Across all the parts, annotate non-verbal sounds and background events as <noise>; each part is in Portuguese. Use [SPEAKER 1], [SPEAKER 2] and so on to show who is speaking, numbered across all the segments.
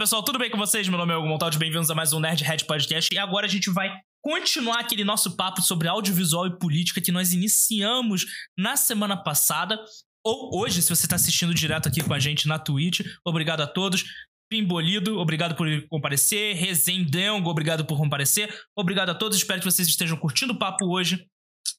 [SPEAKER 1] pessoal, tudo bem com vocês? Meu nome é Hugo Montaldi, bem-vindos a mais um Nerd Head Podcast. E agora a gente vai continuar aquele nosso papo sobre audiovisual e política que nós iniciamos na semana passada. Ou hoje, se você está assistindo direto aqui com a gente na Twitch. Obrigado a todos. Pimbolido, obrigado por comparecer. Rezendengo, obrigado por comparecer. Obrigado a todos, espero que vocês estejam curtindo o papo hoje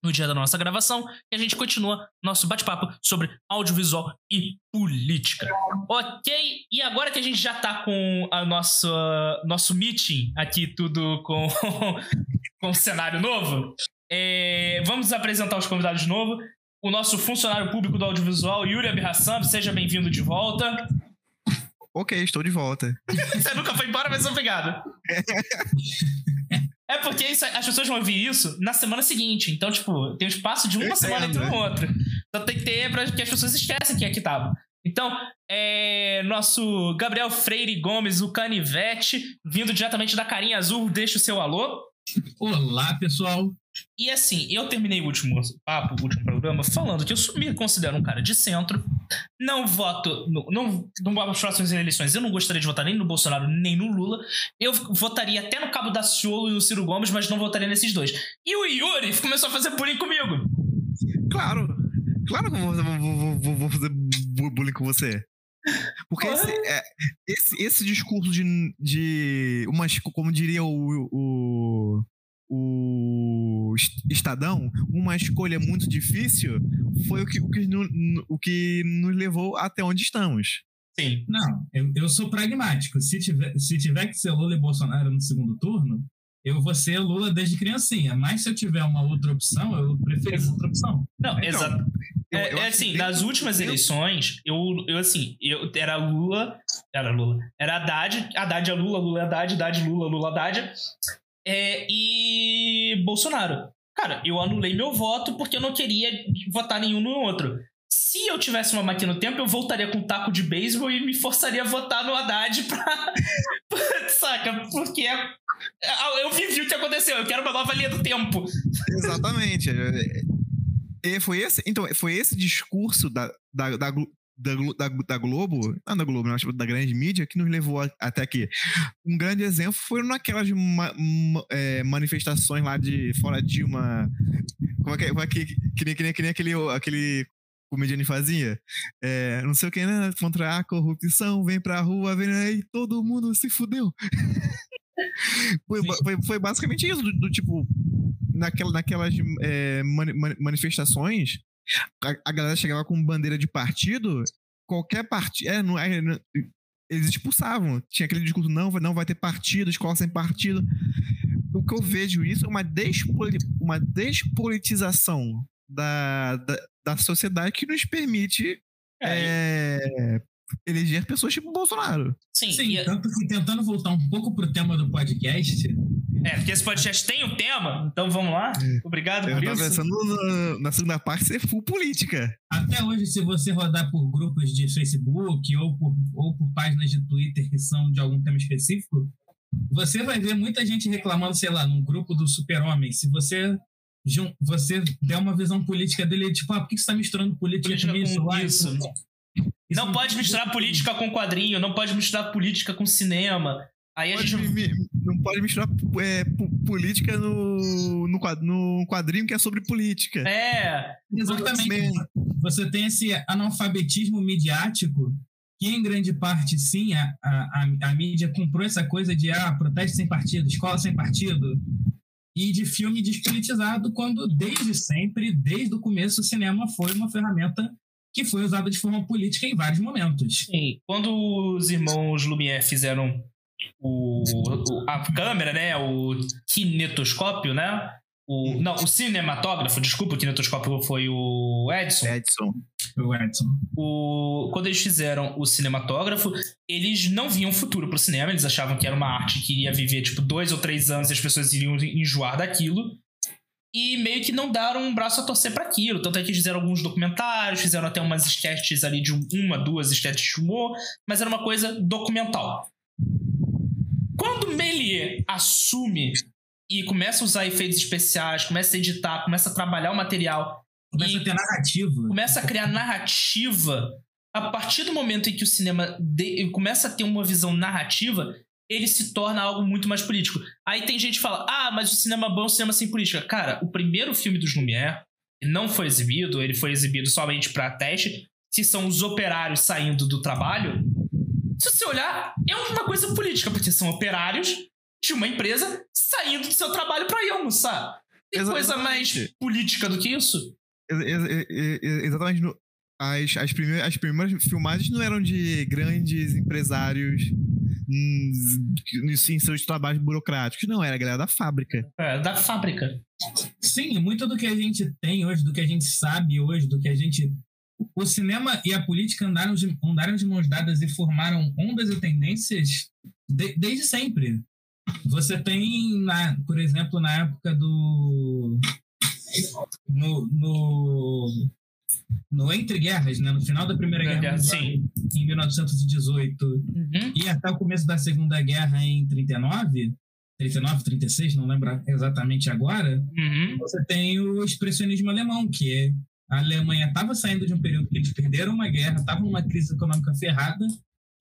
[SPEAKER 1] no dia da nossa gravação e a gente continua nosso bate-papo sobre audiovisual e política. Ok? E agora que a gente já tá com a nossa nosso meeting aqui tudo com <laughs> com um cenário novo, é, vamos apresentar os convidados de novo. O nosso funcionário público do audiovisual, Yuri Abirhassan, seja bem-vindo de volta.
[SPEAKER 2] Ok, estou de volta. <laughs>
[SPEAKER 1] Você nunca foi embora, mas obrigado. <laughs> É porque isso, as pessoas vão ouvir isso na semana seguinte. Então, tipo, tem um espaço de uma
[SPEAKER 2] Eu
[SPEAKER 1] semana
[SPEAKER 2] entendo,
[SPEAKER 1] entre um
[SPEAKER 2] né?
[SPEAKER 1] outro. Então tem que ter pra que as pessoas esquecem quem é que tava. Então, é, nosso Gabriel Freire Gomes, o Canivete, vindo diretamente da Carinha Azul, deixa o seu alô.
[SPEAKER 3] Olá, pessoal.
[SPEAKER 1] E assim, eu terminei o último papo, o último programa, falando que eu me considero um cara de centro. Não voto. No, não, não nas próximas eleições. Eu não gostaria de votar nem no Bolsonaro nem no Lula. Eu votaria até no Cabo da Ciolo e no Ciro Gomes, mas não votaria nesses dois. E o Yuri começou a fazer bullying comigo.
[SPEAKER 2] Claro, claro que eu vou, vou- vou- fazer bu- bullying com você. Porque esse, é, esse, esse discurso de, de umas, como diria o, o, o est- Estadão, uma escolha muito difícil, foi o que, o, que, o que nos levou até onde estamos.
[SPEAKER 1] Sim.
[SPEAKER 3] Não, eu, eu sou pragmático. Se tiver, se tiver que ser Lula e Bolsonaro no segundo turno, eu vou ser Lula desde criancinha. Mas se eu tiver uma outra opção, eu prefiro essa outra opção.
[SPEAKER 1] Não,
[SPEAKER 2] Então,
[SPEAKER 1] exato. É, é assim, nas últimas eleições, eu, eu assim, eu era Lula, era Lula, era Haddad, Haddad é Lula, Lula é Haddad, Haddad, Lula, Lula, Haddad, é, e Bolsonaro. Cara, eu anulei meu voto porque eu não queria votar nenhum no outro. Se eu tivesse uma máquina no tempo, eu voltaria com um taco de beisebol e me forçaria a votar no Haddad <laughs> pra. <laughs> Saca? Porque é- eu vivi o que aconteceu, eu quero uma nova linha do tempo.
[SPEAKER 2] Exatamente. É, é, foi esse, então, foi esse discurso da, da, da, da, da, da Globo, não da Globo, não, tipo, da grande mídia, que nos levou a- até aqui. Um grande exemplo foi naquelas ma- ma- é, manifestações lá de fora Dilma. Como é que, como é que, que, nem, que, nem, que nem aquele, aquele comediante fazia? É, não sei o que, né? Contra a corrupção, vem pra rua, vem aí, todo mundo se fudeu. <laughs> Foi, foi, foi basicamente isso, do, do tipo, naquela, naquelas é, mani- manifestações, a, a galera chegava com bandeira de partido, qualquer partido. É, não, é, não- eles expulsavam. Tinha aquele discurso: não, vai- não vai ter partido, escola sem partido. O que eu vejo isso é uma, despoli, uma despolitização da, da, da sociedade que nos permite
[SPEAKER 1] É,
[SPEAKER 2] é, eleger pessoas tipo Bolsonaro.
[SPEAKER 1] sim,
[SPEAKER 3] Sim,
[SPEAKER 1] e-
[SPEAKER 3] tanto que tentando voltar um pouco pro tema do podcast,
[SPEAKER 1] É, porque esse podcast tem um tema, então vamos lá. Obrigado
[SPEAKER 2] Eu
[SPEAKER 1] por
[SPEAKER 2] tava
[SPEAKER 1] isso.
[SPEAKER 2] pensando no- na segunda parte ser full política.
[SPEAKER 3] até hoje, se você rodar por grupos de Facebook ou por, ou por páginas de Twitter que são de algum tema específico, você vai ver muita gente reclamando, sei lá, num grupo do super-homem. Se você, você der uma visão política dele, tipo, ah, por que você está misturando política,
[SPEAKER 1] Política
[SPEAKER 3] com isso?
[SPEAKER 1] com isso.
[SPEAKER 3] isso
[SPEAKER 1] Não pode misturar política com quadrinho, não pode misturar política com cinema. Aí a
[SPEAKER 2] Pode
[SPEAKER 1] gente.
[SPEAKER 2] mi- não pode misturar é, po- política no, no, no quadrinho que é sobre política.
[SPEAKER 1] É,
[SPEAKER 3] Exatamente. Você tem esse analfabetismo midiático que, em grande parte, sim, a, a, a- a mídia comprou essa coisa de ah, protesto sem partido, escola sem partido, e de filme despolitizado, quando desde sempre, desde o começo, o cinema foi uma ferramenta que foi usada de forma política em vários momentos.
[SPEAKER 1] sim. Quando os irmãos Lumière fizeram o, o- a câmera, né? O kinetoscópio, né? O, não, o cinematógrafo, desculpa, o kinetoscópio foi o Edson.
[SPEAKER 2] Edson.
[SPEAKER 3] O Edson.
[SPEAKER 1] o, quando eles fizeram o cinematógrafo, eles não viam futuro pro cinema, eles achavam que era uma arte que iria viver tipo dois ou três anos e as pessoas iriam enjoar daquilo. E meio que não deram um braço a torcer para aquilo. Tanto é que eles fizeram alguns documentários, fizeram até umas sketches ali de um- uma, duas sketches de humor, mas era uma coisa documental. Quando Melier assume e começa a usar efeitos especiais, começa a editar, começa a trabalhar o material
[SPEAKER 3] Começa a ter narrativa.
[SPEAKER 1] começa a criar narrativa a partir do momento em que o cinema de, começa a ter uma visão narrativa, ele se torna algo muito mais político. Aí tem gente que fala: ah, mas o cinema bom é um cinema sem política. Cara, o primeiro filme dos Lumière não foi exibido, ele foi exibido somente para teste. Se são os operários saindo do trabalho, se você olhar, é uma coisa política, porque são operários de uma empresa saindo do seu trabalho para ir almoçar. Tem Exatamente. coisa mais política do que isso?
[SPEAKER 2] Exatamente. As, as, primeiras, as primeiras filmagens não eram de grandes empresários hum, em seus trabalhos burocráticos, não, era a galera da fábrica.
[SPEAKER 1] É, da fábrica.
[SPEAKER 3] Sim, muito do que a gente tem hoje, do que a gente sabe hoje, do que a gente. O cinema e a política andaram de, andaram de mãos dadas e formaram ondas e tendências de, desde sempre. Você tem, na, por exemplo, na época do. No, no, no Entre Guerras, né, no final da Primeira Guerra, Guerra Mundial, em 1918, uhum. e até o começo da Segunda Guerra em 39, 39, 36, não lembro exatamente agora, uhum. você tem o expressionismo alemão, que é a Alemanha estava saindo de um período que eles perderam uma guerra, estava numa crise econômica ferrada,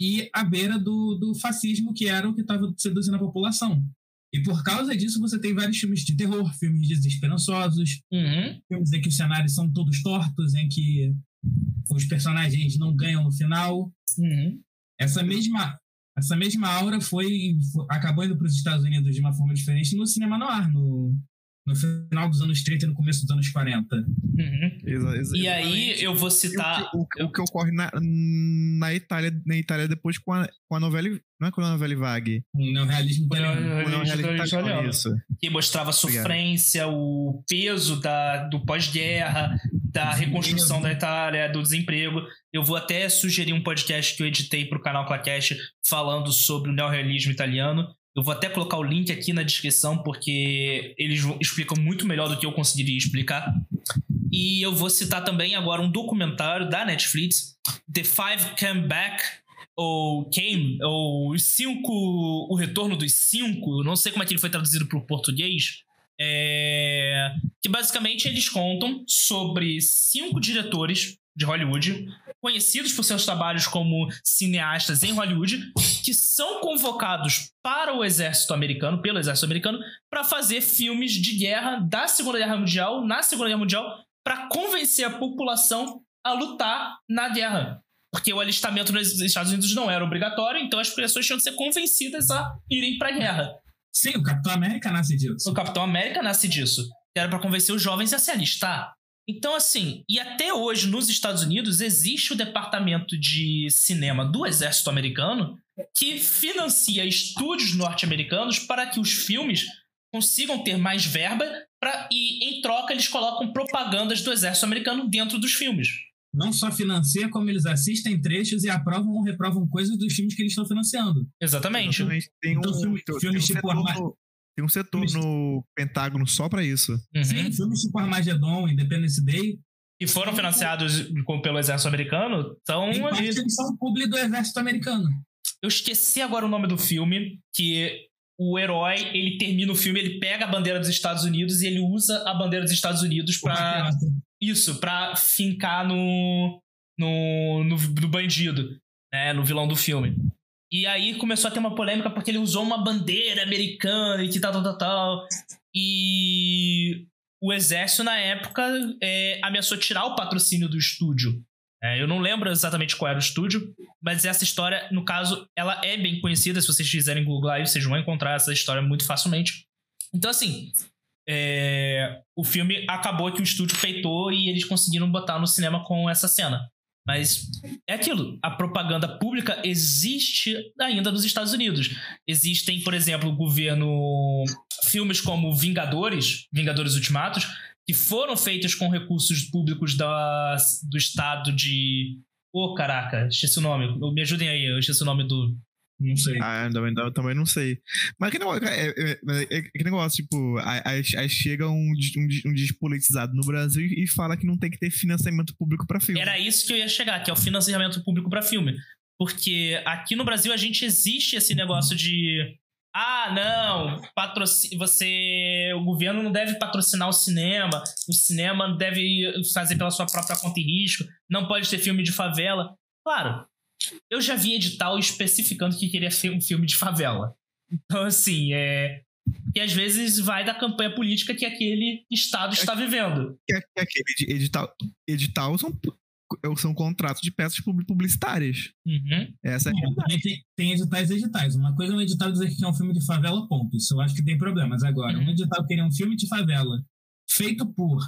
[SPEAKER 3] e à beira do, do fascismo, que era o que estava seduzindo a população. E por causa disso, você tem vários filmes de terror, filmes desesperançosos, uhum. filmes em que os cenários são todos tortos, em que os personagens não ganham no final. Uhum. Essa mesma essa mesma aura foi, foi acabou indo para os Estados Unidos de uma forma diferente no cinema noir, no, no final dos anos 30 e no começo dos anos 40.
[SPEAKER 1] Uhum. Exa exa e aí eu vou citar.
[SPEAKER 2] O que, o, o que ocorre na, na, Itália, na Itália depois com a, com a novela. Não é com a novela Vague.
[SPEAKER 3] O neorrealismo italiano.
[SPEAKER 1] O neorrealismo italiano. Isso. Que mostrava a sofrência, o peso da, do pós-guerra, da reconstrução da Itália, do desemprego. Eu vou até sugerir um podcast que eu editei para o canal Clacast falando sobre o neorrealismo italiano eu vou até colocar o link aqui na descrição, porque eles explicam muito melhor do que eu conseguiria explicar. E eu vou citar também agora um documentário da Netflix, The Five Came Back, ou Came, ou Os Cinco, O Retorno dos Cinco, não sei como é que ele foi traduzido para o português, é... que basicamente eles contam sobre cinco diretores de Hollywood, conhecidos por seus trabalhos como cineastas em Hollywood, que são convocados para o exército americano, pelo exército americano, para fazer filmes de guerra da Segunda Guerra Mundial, na Segunda Guerra Mundial, para convencer a população a lutar na guerra. Porque o alistamento nos Estados Unidos não era obrigatório, então as pessoas tinham que ser convencidas a irem para a guerra.
[SPEAKER 3] Sim, o Capitão América nasce disso.
[SPEAKER 1] O Capitão América nasce disso. Era para convencer os jovens a se alistar. Então, assim, e até hoje nos Estados Unidos existe o departamento de cinema do exército americano que financia estúdios norte-americanos para que os filmes consigam ter mais verba pra, e, em troca, eles colocam propagandas do exército americano dentro dos filmes.
[SPEAKER 3] Não só financia, como eles assistem trechos e aprovam ou reprovam coisas dos filmes que eles estão financiando.
[SPEAKER 1] Exatamente.
[SPEAKER 2] Tem então, um, então, filme, filmes tem um tipo setor, tem um setor no Pentágono só para isso.
[SPEAKER 3] Uhum. Sim, filmes tipo Armageddon, Independence Day.
[SPEAKER 1] Que foram financiados pelo exército americano, estão
[SPEAKER 3] ali. Eles são publi do exército americano.
[SPEAKER 1] Eu esqueci agora o nome do filme, que o herói, ele termina o filme, ele pega a bandeira dos Estados Unidos e ele usa a bandeira dos Estados Unidos para isso, para fincar no, no, no, no bandido, né, no vilão do filme. E aí começou a ter uma polêmica porque ele usou uma bandeira americana e que tal, tal, tal, tal. E o exército, na época, é, ameaçou tirar o patrocínio do estúdio. É, eu não lembro exatamente qual era o estúdio, mas essa história, no caso, ela é bem conhecida. Se vocês fizerem Google aí, vocês vão encontrar essa história muito facilmente. Então, assim, é, o filme acabou que o estúdio peitou e eles conseguiram botar no cinema com essa cena. Mas é aquilo, a propaganda pública existe ainda nos Estados Unidos. Existem, por exemplo, o governo. filmes como Vingadores, Vingadores Ultimatos, que foram feitos com recursos públicos da, do estado de. Ô, oh, caraca, esqueci o nome. Me ajudem aí, eu esqueci o nome do,
[SPEAKER 3] não sei.
[SPEAKER 2] Ah, também, também não sei. Mas que negócio, é, é, é, é que negócio tipo, aí, aí chega um, um, um despolitizado no Brasil e fala que não tem que ter financiamento público para filme.
[SPEAKER 1] Era isso que eu ia chegar, que é o financiamento público para filme. Porque aqui no Brasil a gente existe esse negócio de. Ah, não, patrocin... você. O governo não deve patrocinar o cinema, o cinema deve fazer pela sua própria conta e risco, não pode ter filme de favela. Claro, eu já vi edital especificando que queria ser um filme de favela. Então, assim, é. E às vezes vai da campanha política que aquele estado está vivendo.
[SPEAKER 2] Que, que aquele edital, edital são, são contratos de peças publicitárias.
[SPEAKER 1] Uhum.
[SPEAKER 2] Essa é a
[SPEAKER 3] tem, tem editais e editais. Uma coisa é um edital dizer que é um filme de favela, ponto. Isso eu acho que tem problemas. Agora,
[SPEAKER 1] Uhum.
[SPEAKER 3] um edital querer um filme de favela feito por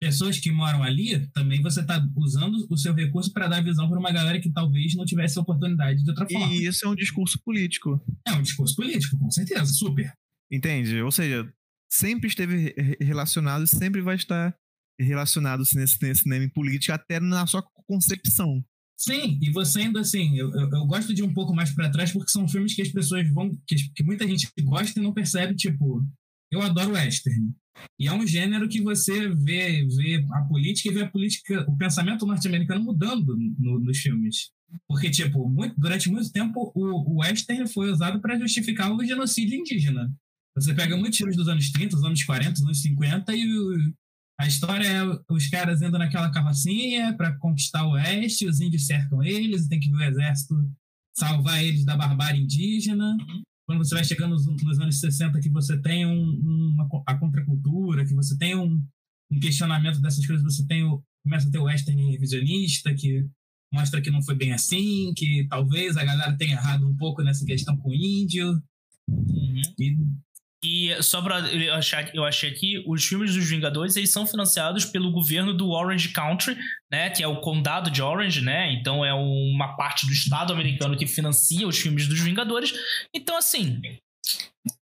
[SPEAKER 3] pessoas que moram ali, também você está usando o seu recurso para dar visão para uma galera que talvez não tivesse oportunidade de outra forma.
[SPEAKER 2] E isso é um discurso político.
[SPEAKER 3] É um discurso político, com certeza, super.
[SPEAKER 2] Entende? Ou seja, sempre esteve re- relacionado e sempre vai estar relacionado nesse, nesse cinema político até na sua concepção.
[SPEAKER 3] Sim, e você ainda assim, eu, eu, eu gosto de ir um pouco mais para trás porque são filmes que as pessoas vão, que, que muita gente gosta e não percebe, tipo, eu adoro western. E é um gênero que você vê, vê a política e vê a política, o pensamento norte-americano mudando no- nos filmes. Porque, tipo, muito- durante muito tempo o, o western foi usado para justificar o genocídio indígena. Você pega muitos filmes dos anos 30, dos anos 40, dos anos 50 e o- a história é os caras indo naquela carrocinha para conquistar o oeste, os índios cercam eles, e tem que ver o exército salvar eles da barbárie indígena. Quando você vai chegando nos, nos anos 60, que você tem um, uma, co- a contracultura, que você tem um, um questionamento dessas coisas, você tem o, começa a ter o western revisionista, que mostra que não foi bem assim, que talvez a galera tenha errado um pouco nessa questão com o índio.
[SPEAKER 1] Uhum.
[SPEAKER 3] E
[SPEAKER 1] E só pra eu achar, eu achei aqui, os filmes dos Vingadores, eles são financiados pelo governo do Orange Country, né, que é o condado de Orange, né? Então é uma parte do estado americano que financia os filmes dos Vingadores. Então assim,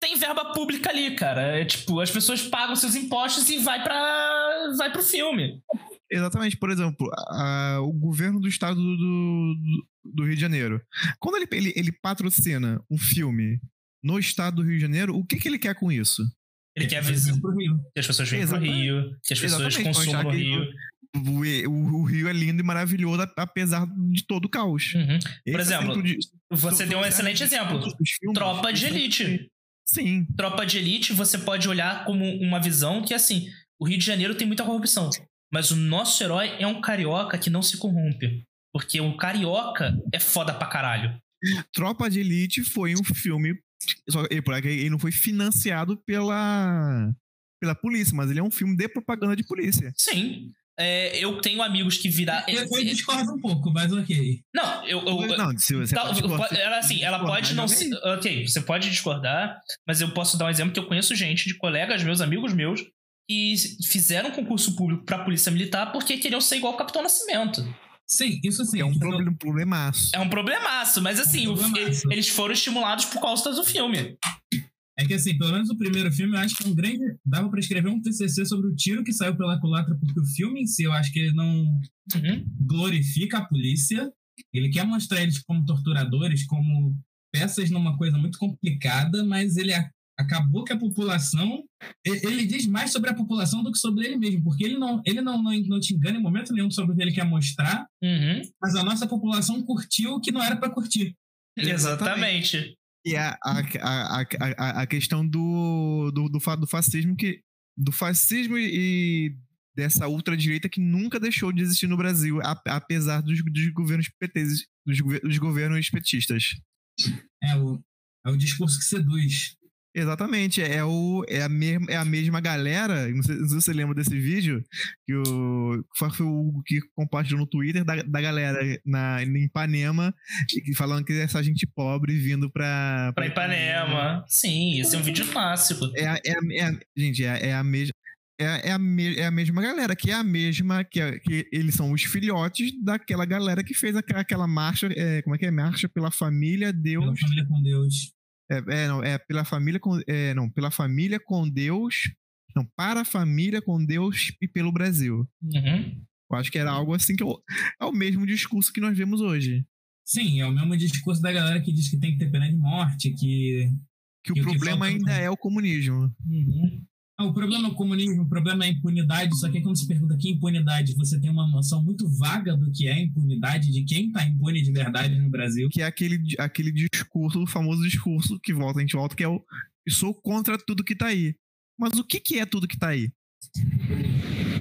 [SPEAKER 1] tem verba pública ali, cara. É tipo, as pessoas pagam seus impostos e vai para vai pro filme.
[SPEAKER 2] Exatamente, por exemplo, a- o governo do estado do, do, do Rio de Janeiro. Quando ele, ele, ele patrocina um filme no estado do Rio de Janeiro, o que, que ele quer com isso?
[SPEAKER 1] Ele quer
[SPEAKER 3] vão pro Rio.
[SPEAKER 1] que as pessoas venham pro. Rio, que as pessoas
[SPEAKER 2] Exatamente,
[SPEAKER 1] consumam
[SPEAKER 2] que-
[SPEAKER 1] Rio.
[SPEAKER 2] O, o- o Rio é lindo e maravilhoso, apesar de todo o caos.
[SPEAKER 1] Uhum.
[SPEAKER 2] Esse é
[SPEAKER 1] exemplo,
[SPEAKER 2] o di-
[SPEAKER 1] Você deu um excelente exemplo.
[SPEAKER 2] filmes,
[SPEAKER 1] Tropa de Elite.
[SPEAKER 2] Sim,
[SPEAKER 1] Tropa de Elite, você pode olhar como uma visão que, assim, o Rio de Janeiro tem muita corrupção. Mas o nosso herói é um carioca que não se corrompe. Porque o carioca é foda pra caralho.
[SPEAKER 2] Tropa de Elite foi um filme. Só ele, por aqui, ele não foi financiado pela, pela polícia, mas ele é um filme de propaganda de polícia.
[SPEAKER 1] Sim. É, eu tenho amigos que viraram.
[SPEAKER 3] Eu, eu discordo um pouco, mas ok.
[SPEAKER 1] Não, eu. eu
[SPEAKER 2] não, se você
[SPEAKER 1] Tal-
[SPEAKER 2] pode
[SPEAKER 1] ela assim, ela pode não
[SPEAKER 2] joga
[SPEAKER 1] ser. Ok, você pode discordar, mas eu posso dar um exemplo que eu conheço gente de colegas meus, amigos meus, que fizeram concurso público pra polícia militar porque queriam ser igual o Capitão Nascimento.
[SPEAKER 3] Sim, isso sim.
[SPEAKER 2] É um problema, problemaço.
[SPEAKER 1] É um problemaço, mas assim,
[SPEAKER 3] É um
[SPEAKER 1] o
[SPEAKER 3] problemaço.
[SPEAKER 1] eles foram estimulados por causa do filme.
[SPEAKER 3] É que assim, pelo menos o primeiro filme, eu acho que é um grande. Dava pra escrever um TCC sobre o tiro que saiu pela culatra, porque o filme em si, eu acho que ele não
[SPEAKER 1] Uhum.
[SPEAKER 3] glorifica a polícia. Ele quer mostrar eles como torturadores, como peças numa coisa muito complicada, mas ele a- acabou que a população. Ele diz mais sobre a população do que sobre ele mesmo, porque ele não, ele não, não, não te engana em momento nenhum sobre o que ele quer mostrar,
[SPEAKER 1] Uhum.
[SPEAKER 3] mas a nossa população curtiu o que não era pra curtir.
[SPEAKER 1] Exatamente.
[SPEAKER 2] E a, a, a, a, a, questão do, do, do, do fascismo que. Do fascismo e dessa ultradireita que nunca deixou de existir no Brasil, apesar dos, dos governos PTs, dos, dos governos petistas.
[SPEAKER 3] É o, é o discurso que seduz.
[SPEAKER 2] Exatamente, é, o, é, a mesma, é a mesma galera. Não sei, não sei se você lembra desse vídeo que o, foi o Hugo que compartilhou no Twitter da, da galera na, em Ipanema que falando que essa gente pobre vindo pra.
[SPEAKER 1] Pra Ipanema. Sim, esse é um vídeo clássico.
[SPEAKER 2] É, é, é, a- gente, é, é a mesma. É, é, a me- é a mesma galera, que é a mesma, que, é- que eles são os filhotes daquela galera que fez aquela, aquela marcha, é, como é que é? Marcha pela família,
[SPEAKER 3] Pela
[SPEAKER 2] Deus.
[SPEAKER 3] família com Deus.
[SPEAKER 2] É, é, não, é pela família com. É, não, pela família com Deus. Não, para a família com Deus e pelo Brasil.
[SPEAKER 1] Uhum.
[SPEAKER 2] Eu acho que era algo assim que é o, é o mesmo discurso que nós vemos hoje.
[SPEAKER 3] Sim, é o mesmo discurso da galera que diz que tem que ter pena de morte, que.
[SPEAKER 2] Que o
[SPEAKER 3] E o que
[SPEAKER 2] problema
[SPEAKER 3] falta-
[SPEAKER 2] ainda é o comunismo.
[SPEAKER 1] Uhum.
[SPEAKER 3] Ah, o problema é o comunismo, o problema é a impunidade, só que quando se pergunta que impunidade, você tem uma noção muito vaga do que é impunidade, de quem tá impune de verdade no Brasil.
[SPEAKER 2] Que é aquele, aquele discurso, o famoso discurso que volta, a gente volta, que é o eu sou contra tudo que tá aí. Mas o que, que é tudo que tá aí?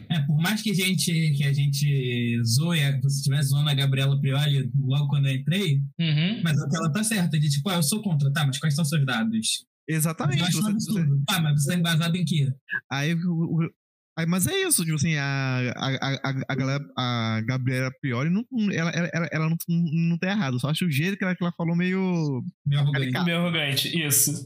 [SPEAKER 3] É, por mais que a gente, que a gente zoe, se estivesse zoando a Gabriela Prioli logo quando eu entrei,
[SPEAKER 1] Uhum.
[SPEAKER 3] mas que ela tá certa, de tipo, ah, eu sou contra, tá, mas quais são seus dados?
[SPEAKER 2] Exatamente.
[SPEAKER 3] Eu acho um
[SPEAKER 2] você- você-
[SPEAKER 3] absurdo. Tá, mas você tá embasado em quê?
[SPEAKER 2] Aí, o- o- aí, mas é isso, tipo assim, a, a, a, a, galera, a Gabriela Priori, não, ela, ela, ela, ela não, não, tá errado. Só acho o jeito que ela, que ela falou meio.
[SPEAKER 3] Meu arrogante.
[SPEAKER 1] Meio arrogante, isso.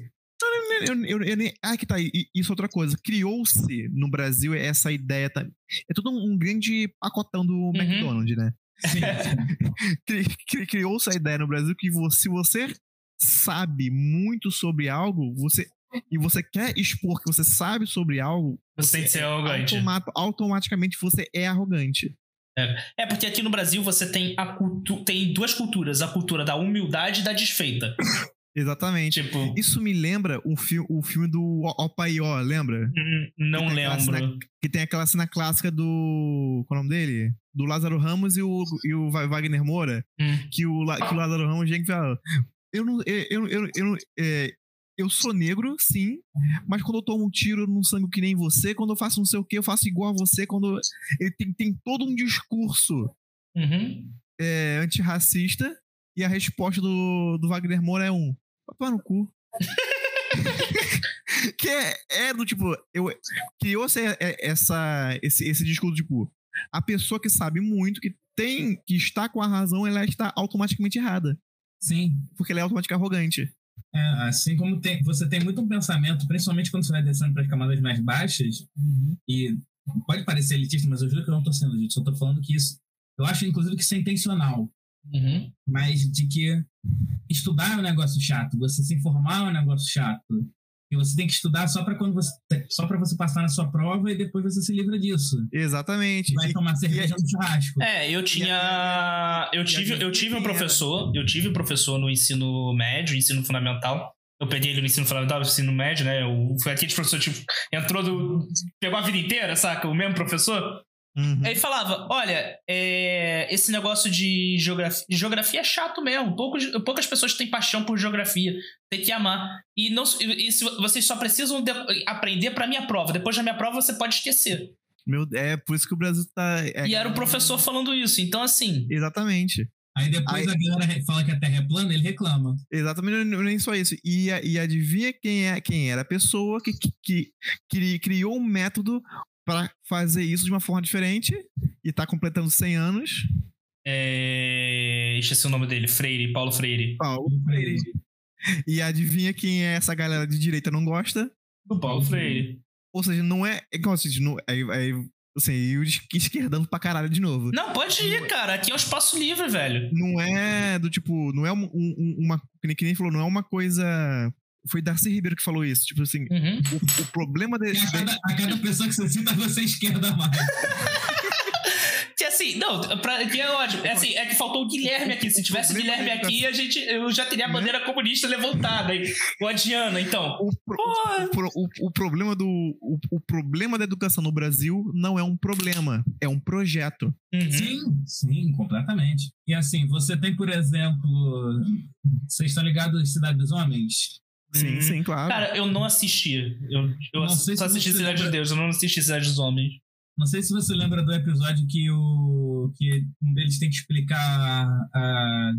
[SPEAKER 2] Eu, eu, eu nem, ah, que tá. e- Isso é outra coisa. Criou-se no Brasil essa ideia. Tá, é todo um, um grande pacotão do McDonald's, né? <laughs> Criou-se a ideia no Brasil que se você sabe muito sobre algo, você. E você quer expor que você sabe sobre algo,
[SPEAKER 1] Você tem que ser arrogante.
[SPEAKER 2] automa- automaticamente você é arrogante.
[SPEAKER 1] É porque aqui no Brasil você tem a cultu tem duas culturas, a cultura da humildade e da desfeita. <coughs>
[SPEAKER 2] Exatamente.
[SPEAKER 1] Tipo,
[SPEAKER 2] Isso me lembra o, fi o filme do Opaió, lembra?
[SPEAKER 1] hum, não
[SPEAKER 2] Que
[SPEAKER 1] lembro.
[SPEAKER 2] cena- que tem aquela cena clássica do. Qual é o nome dele? Do Lázaro Ramos e o, e o Wagner Moura.
[SPEAKER 1] Hum.
[SPEAKER 2] Que o, que o Lázaro Ramos vem e fala: Eu não. Eu, eu, eu, eu, é, eu sou negro, sim, mas quando eu tomo um tiro, não sangue que nem você. Quando eu faço não sei o que, eu faço igual a você. Quando ele tem, tem todo um discurso
[SPEAKER 1] Uhum.
[SPEAKER 2] é, antirracista e a resposta do, do Wagner Moura é um: Pá no cu. <laughs> que é, é do tipo, eu criou-se é- essa, esse, esse discurso, tipo, a pessoa que sabe muito, que tem, que está com a razão, ela está automaticamente errada.
[SPEAKER 3] Sim.
[SPEAKER 2] Porque ela é automaticamente arrogante.
[SPEAKER 3] É, assim como tem, você tem muito um pensamento, principalmente quando você vai descendo para as camadas mais baixas, e pode parecer elitista, mas eu juro que eu não estou sendo elitista, eu estou falando que isso. Eu acho, inclusive, que isso é intencional,
[SPEAKER 1] Uhum.
[SPEAKER 3] mas de que estudar é um negócio chato, você se informar é um negócio chato. E você tem que estudar só para quando você só para você passar na sua prova e depois você se livra disso.
[SPEAKER 2] Exatamente.
[SPEAKER 3] Vai
[SPEAKER 2] E-
[SPEAKER 3] tomar cerveja no churrasco.
[SPEAKER 1] É, eu tinha. Eu tive, eu tive um professor. Eu tive um professor no ensino médio, ensino fundamental. Eu peguei ele no ensino fundamental, no ensino médio, né? Eu, foi aquele professor, tipo, entrou do. Pegou a vida inteira, saca? O mesmo professor.
[SPEAKER 2] Uhum.
[SPEAKER 1] Aí falava: olha, é, esse negócio de geografia, geografia é chato mesmo. Poucos, poucas pessoas têm paixão por geografia. Tem que amar. E, não, e se, vocês só precisam de- aprender pra minha prova. Depois da minha prova, você pode esquecer.
[SPEAKER 2] Meu, é por isso que o Brasil tá. é-
[SPEAKER 1] E era o professor falando isso. Então, assim.
[SPEAKER 2] Exatamente.
[SPEAKER 3] Aí depois
[SPEAKER 2] Aí-
[SPEAKER 3] a galera fala que a Terra é plana, ele reclama.
[SPEAKER 2] Exatamente, não- nem só isso. E, e adivinha quem, é, quem era a pessoa que, que, que cri- criou um método para fazer isso de uma forma diferente e tá completando 100 anos?
[SPEAKER 1] É... Esqueci o nome dele, Freire, Paulo Freire.
[SPEAKER 2] Paulo Freire. E adivinha quem é essa galera de direita não gosta?
[SPEAKER 1] Do Paulo Freire.
[SPEAKER 2] Ou seja, não é. é como assim, não, é, é, assim, e o es- esquerdando pra caralho de novo.
[SPEAKER 1] Não, pode ir, cara. Aqui é um espaço livre, velho.
[SPEAKER 2] Não é do tipo. Não é um- um- uma. Que nem falou, não é uma coisa. Foi Darcy Ribeiro que falou isso. Tipo assim,
[SPEAKER 1] Uhum.
[SPEAKER 2] o, o problema desse.
[SPEAKER 3] a cada, a cada pessoa que você cita, você é esquerda mais. <laughs>
[SPEAKER 1] Que assim, não, pra, que é ótimo. É assim, é que faltou o Guilherme aqui. Se tivesse o Guilherme aqui, a gente, eu já teria a bandeira comunista levantada. hein? O Adiana, então.
[SPEAKER 2] O, pro- o, o- o problema do o, o problema da educação no Brasil não é um problema, é um projeto.
[SPEAKER 1] Uhum.
[SPEAKER 3] Sim, sim, completamente. E assim, você tem, por exemplo, vocês estão ligados à Cidade dos Homens?
[SPEAKER 2] Sim,
[SPEAKER 1] Uhum.
[SPEAKER 2] sim, claro.
[SPEAKER 1] Cara, eu não assisti. Eu, eu
[SPEAKER 3] Não sei
[SPEAKER 1] só
[SPEAKER 3] se
[SPEAKER 1] assisti Cidade de
[SPEAKER 3] lembra-
[SPEAKER 1] Deus, eu não assisti Cidade dos Homens.
[SPEAKER 3] Não sei se você lembra do episódio que, o, que um deles tem que explicar a, a,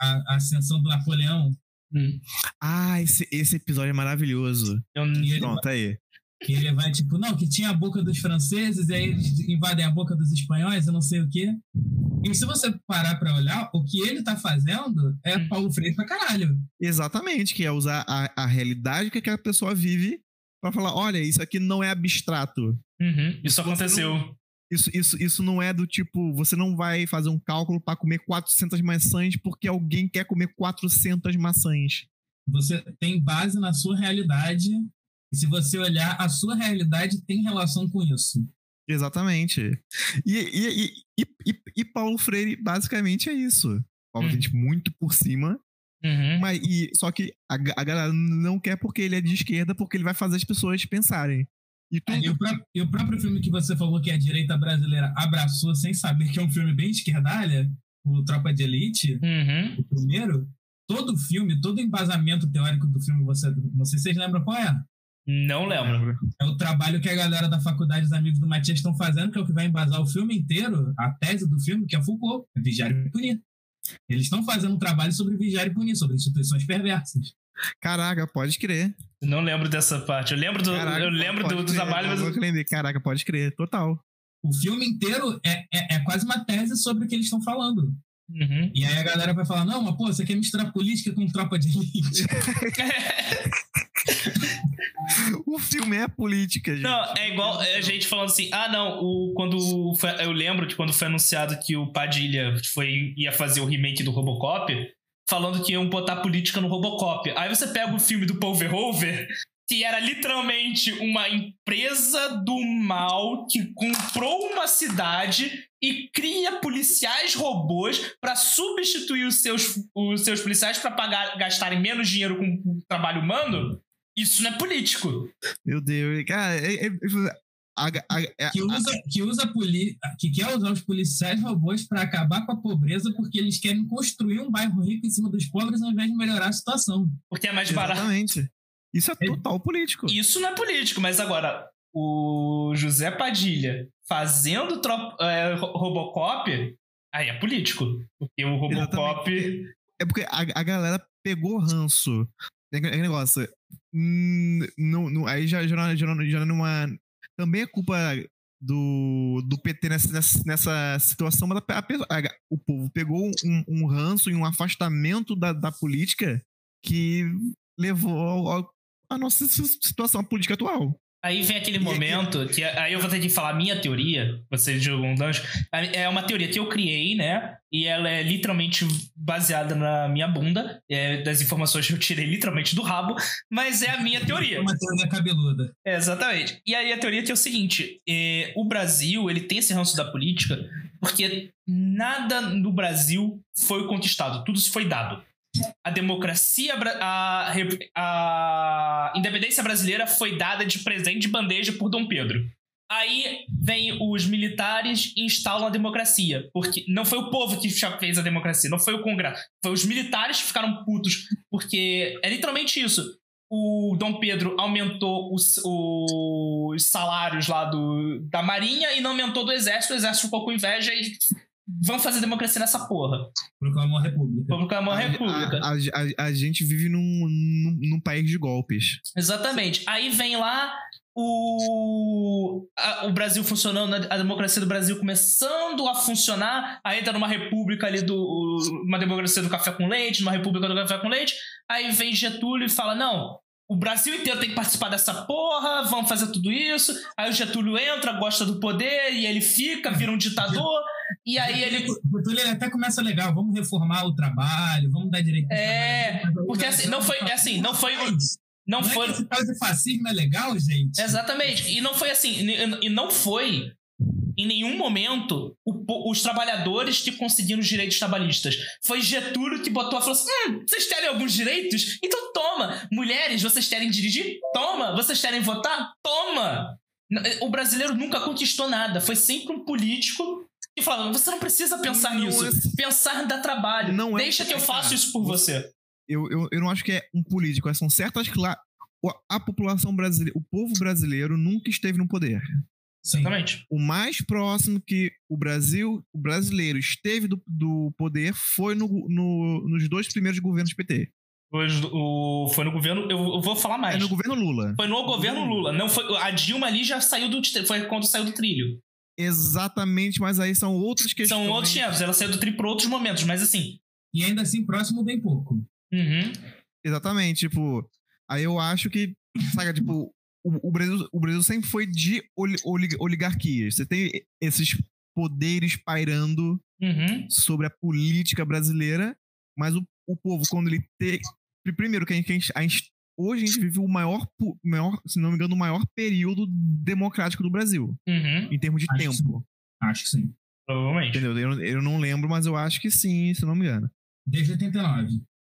[SPEAKER 3] a- a ascensão do Napoleão.
[SPEAKER 1] Hum.
[SPEAKER 2] Ah, esse, esse episódio é maravilhoso.
[SPEAKER 1] Eu,
[SPEAKER 3] ele,
[SPEAKER 2] Pronto, aí.
[SPEAKER 3] Que ele vai tipo, não, que tinha a boca dos franceses, e aí eles invadem a boca dos espanhóis, eu não sei o quê. E se você parar pra olhar, o que ele tá fazendo é
[SPEAKER 1] Hum.
[SPEAKER 3] Paulo Freire pra caralho.
[SPEAKER 2] Exatamente, que é usar a, a realidade que aquela pessoa vive pra falar, olha, isso aqui não é abstrato.
[SPEAKER 1] Uhum, Isso aconteceu.
[SPEAKER 2] Isso, isso, isso não é do tipo, você não vai fazer um cálculo pra comer 400 maçãs porque alguém quer comer 400 maçãs.
[SPEAKER 3] Você tem base na sua realidade, e se você olhar, a sua realidade tem relação com isso.
[SPEAKER 2] Exatamente. E, e, e, e, e- e Paulo Freire basicamente é isso. Obviamente, muito por cima.
[SPEAKER 1] Uhum.
[SPEAKER 2] Mas, e, só que a, a galera não quer porque ele é de esquerda, porque ele vai fazer as pessoas pensarem. E tudo,
[SPEAKER 3] É, e, o pró- e o próprio filme que você falou que a direita brasileira abraçou sem saber que é um filme bem esquerdalha, o Tropa de Elite,
[SPEAKER 1] Uhum.
[SPEAKER 3] o primeiro, todo o filme, todo embasamento teórico do filme, você, não sei se vocês lembram qual é.
[SPEAKER 1] Não lembro.
[SPEAKER 3] É o trabalho que a galera da faculdade dos amigos do Matias estão fazendo, que é o que vai embasar o filme inteiro, a tese do filme, que é Foucault, é vigiar e punir. Eles estão fazendo um trabalho sobre vigiar e punir, sobre instituições perversas.
[SPEAKER 2] Caraca, pode crer.
[SPEAKER 1] Não lembro dessa parte. Eu lembro do,
[SPEAKER 2] Caraca,
[SPEAKER 1] eu lembro do, do trabalho, mas.
[SPEAKER 2] Eu. Caraca, pode crer, total.
[SPEAKER 3] O filme inteiro é, é, é quase uma tese sobre o que eles estão falando.
[SPEAKER 1] Uhum.
[SPEAKER 3] E aí a galera vai falar, não, mas pô, você quer misturar política com tropa de elite? <laughs> <laughs> <laughs> <laughs>
[SPEAKER 2] O filme é política, gente.
[SPEAKER 1] Não, é igual a gente falando assim, ah, não, o, quando foi- eu lembro que quando foi anunciado que o Padilha foi, ia fazer o remake do Robocop, falando que iam botar política no Robocop. Aí você pega o filme do Paul Verhoeven, que era literalmente uma empresa do mal que comprou uma cidade e cria policiais robôs pra substituir os seus, os seus policiais pagar gastarem menos dinheiro com o trabalho humano. Isso não é político.
[SPEAKER 2] Meu Deus. Cara, é, é- a- a- a-
[SPEAKER 3] que usa, que, usa poli, que quer usar os policiais robôs para acabar com a pobreza porque eles querem construir um bairro rico em cima dos pobres ao invés de melhorar a situação.
[SPEAKER 1] Porque é mais barato.
[SPEAKER 2] Exatamente. Isso é total político.
[SPEAKER 1] Isso não é político, mas agora, o José Padilha fazendo tro- é, Ro- Robocop, aí é político. Porque o Robocop.
[SPEAKER 2] É porque a, a galera pegou ranço. É aquele negócio. hum, aí já, já, já, já numa. Também é culpa do, do PT nessa, nessa, nessa situação, mas a, a- a- o povo pegou um, um ranço e um afastamento da, da política que levou ao- ao- à nossa si- situação política atual.
[SPEAKER 1] Aí vem aquele momento que aí eu vou ter que falar a minha teoria, você jogou um gancho. É uma teoria que eu criei, né? E ela é literalmente baseada na minha bunda, é, das informações que eu tirei literalmente do rabo, mas é a minha
[SPEAKER 3] É
[SPEAKER 1] teoria.
[SPEAKER 3] uma teoria cabeluda.
[SPEAKER 1] É, exatamente. E aí a teoria que é o seguinte: é, o Brasil ele tem esse ranço da política porque nada no Brasil foi conquistado, tudo foi dado. A democracia, a, a independência brasileira foi dada de presente de bandeja por Dom Pedro. Aí vem os militares e instalam a democracia. Porque não foi o povo que fez a democracia, não foi o Congresso. Foi os militares que ficaram putos. Porque é literalmente isso o Dom Pedro aumentou os, os salários lá do, da Marinha e não aumentou do Exército, o Exército ficou com inveja e vão fazer democracia nessa porra.
[SPEAKER 3] Proclamou a república.
[SPEAKER 1] Proclamar uma
[SPEAKER 2] A-
[SPEAKER 1] república.
[SPEAKER 2] A, a- a- a gente vive num, num, num país de golpes.
[SPEAKER 1] Exatamente. Aí vem lá o, a- o Brasil funcionando, a democracia do Brasil começando a funcionar, aí entra numa república ali do. uma democracia do café com leite, numa república do café com leite, aí vem Getúlio e fala: não. O Brasil inteiro tem que participar dessa porra, vamos fazer tudo isso. Aí o Getúlio entra, gosta do poder e ele fica, vira um ditador. E aí ele.
[SPEAKER 3] O até começa legal, vamos reformar o trabalho, vamos dar direito.
[SPEAKER 1] É,
[SPEAKER 3] trabalho.
[SPEAKER 1] porque assim, não foi- assim, não foi- Não
[SPEAKER 3] Não
[SPEAKER 1] foi.
[SPEAKER 3] é que esse de fascismo é legal, gente?
[SPEAKER 1] Exatamente. E não foi assim. E não foi. Em nenhum momento o os trabalhadores que conseguiram os direitos trabalhistas. Foi Getúlio que botou e falou assim: hum, vocês querem alguns direitos? Então toma. Mulheres, vocês querem dirigir? Toma. Vocês querem votar? Toma. O brasileiro nunca conquistou nada. Foi sempre um político que falava: você não precisa pensar
[SPEAKER 2] Não
[SPEAKER 1] nisso.
[SPEAKER 2] é-
[SPEAKER 1] Pensar dá trabalho.
[SPEAKER 2] Não é-
[SPEAKER 1] Deixa que eu faço isso por você.
[SPEAKER 2] Eu, eu, eu não acho que é um político, são certas classes. A população brasileira, o povo brasileiro nunca esteve no poder.
[SPEAKER 1] Exatamente.
[SPEAKER 2] O mais próximo que o Brasil, o brasileiro esteve do, do poder foi no, no- nos dois primeiros governos PT.
[SPEAKER 1] Hoje, o, foi no governo. Eu, eu vou falar mais.
[SPEAKER 2] É no governo Lula.
[SPEAKER 1] Foi no governo Lula. Não foi, a Dilma ali já saiu do. Foi quando saiu do trilho.
[SPEAKER 2] Exatamente, mas aí são outras questões.
[SPEAKER 1] São outros tempos. Ela saiu do trilho por outros momentos, mas assim.
[SPEAKER 3] E ainda assim, próximo bem pouco.
[SPEAKER 1] Uhum.
[SPEAKER 2] Exatamente, tipo, aí eu acho que, sabe, tipo, o, o Brasil, o Brasil sempre foi de oli- oli- oligarquias. Você tem esses poderes pairando
[SPEAKER 1] Uhum.
[SPEAKER 2] sobre a política brasileira, mas o, o povo, quando ele tem. Primeiro, que a gente, a gente- a gente- hoje a gente vive o maior, maior, se não me engano, o maior período democrático do Brasil,
[SPEAKER 1] Uhum.
[SPEAKER 2] em termos de
[SPEAKER 3] Acho que
[SPEAKER 2] tempo.
[SPEAKER 3] Acho que sim.
[SPEAKER 1] Provavelmente.
[SPEAKER 2] Entendeu? Eu, eu não lembro, mas eu acho que sim, se não me engano.
[SPEAKER 3] Desde 89.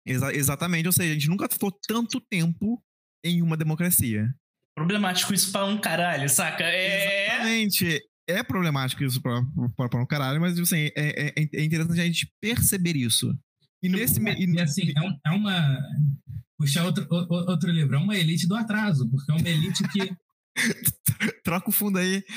[SPEAKER 2] Exa- exatamente, ou seja, a gente nunca ficou tanto tempo em uma democracia.
[SPEAKER 1] Problemático isso pra um caralho, saca? É.
[SPEAKER 2] Exatamente. É problemático isso pra, pra, pra um caralho, mas assim, é, é, é interessante a gente perceber isso. E nesse. me-
[SPEAKER 3] E
[SPEAKER 2] E,
[SPEAKER 3] assim, é, um- é uma. Puxar outro, outro livro. É uma elite do atraso, porque é uma elite que. <laughs>
[SPEAKER 2] Troca o fundo aí. <laughs>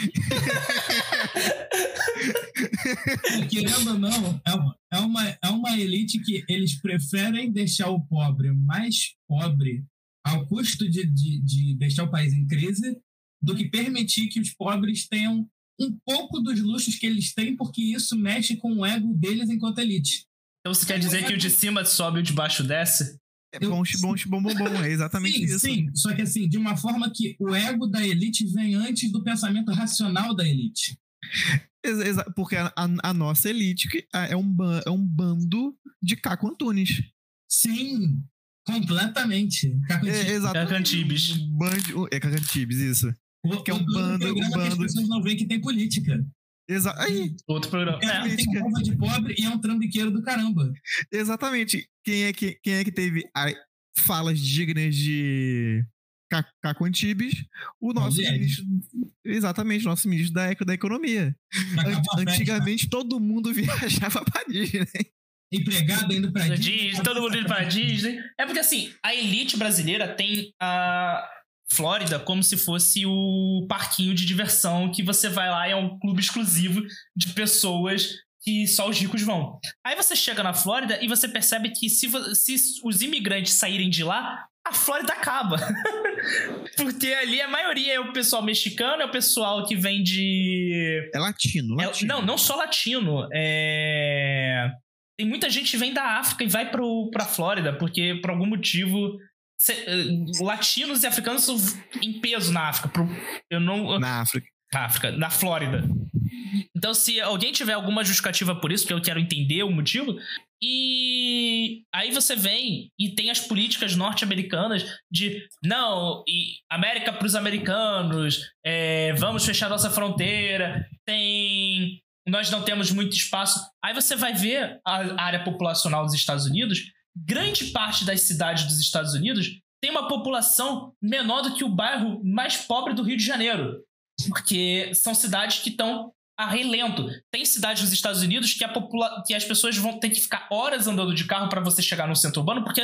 [SPEAKER 3] Querendo ou não, é uma, é, uma, é uma elite que eles preferem deixar o pobre mais pobre ao custo de, de, de deixar o país em crise do que permitir que os pobres tenham um pouco dos luxos que eles têm, porque isso mexe com o ego deles enquanto elite.
[SPEAKER 1] Então você quer dizer que o de cima sobe e o de baixo desce?
[SPEAKER 2] É bom, bom, bom, bom, bom, é exatamente
[SPEAKER 3] sim,
[SPEAKER 2] isso.
[SPEAKER 3] Sim, só que assim, de uma forma que o ego da elite vem antes do pensamento racional da elite.
[SPEAKER 2] Exa porque a, a, a, nossa elite é um, é um bando de Caco Antunes.
[SPEAKER 3] Sim, completamente.
[SPEAKER 2] É, exatamente.
[SPEAKER 1] Cacantibes.
[SPEAKER 2] Um é Cacantibes, isso.
[SPEAKER 3] O, que é um bando, um bando. Que as pessoas não veem que tem política.
[SPEAKER 2] Exato. Aí.
[SPEAKER 1] Outro programa.
[SPEAKER 3] É, tem roupa de pobre e é um trambiqueiro do caramba.
[SPEAKER 2] Exatamente. Quem é que, quem é que teve a, falas dignas de Caco Antibes? O nosso ministro. Exatamente, nosso ministro da, da Economia. Antigamente todo mundo <laughs> viajava para Disney.
[SPEAKER 3] Empregado indo para Disney.
[SPEAKER 1] Disney. Todo mundo indo para Disney. É porque assim, a elite brasileira tem a Flórida como se fosse o parquinho de diversão que você vai lá e é um clube exclusivo de pessoas que só os ricos vão. Aí você chega na Flórida e você percebe que se, se os imigrantes saírem de lá, a Flórida acaba. <laughs> Porque ali a maioria é o pessoal mexicano, é o pessoal que vem de.
[SPEAKER 2] É latino, latino.
[SPEAKER 1] É, não, não só latino. É. Tem muita gente que vem da África e vai pro, pra Flórida, porque por algum motivo latinos e africanos são em peso na África. Eu não.
[SPEAKER 2] Na África.
[SPEAKER 1] Na África, na Flórida. Então, se alguém tiver alguma justificativa por isso, que eu quero entender o motivo, e aí você vem e tem as políticas norte-americanas de não, e América para os americanos, é, vamos fechar nossa fronteira, tem. Nós não temos muito espaço. Aí você vai ver a área populacional dos Estados Unidos grande parte das cidades dos Estados Unidos tem uma população menor do que o bairro mais pobre do Rio de Janeiro. Porque são cidades que estão a relento. Tem cidades nos Estados Unidos que, a popula que as pessoas vão ter que ficar horas andando de carro para você chegar no centro urbano, porque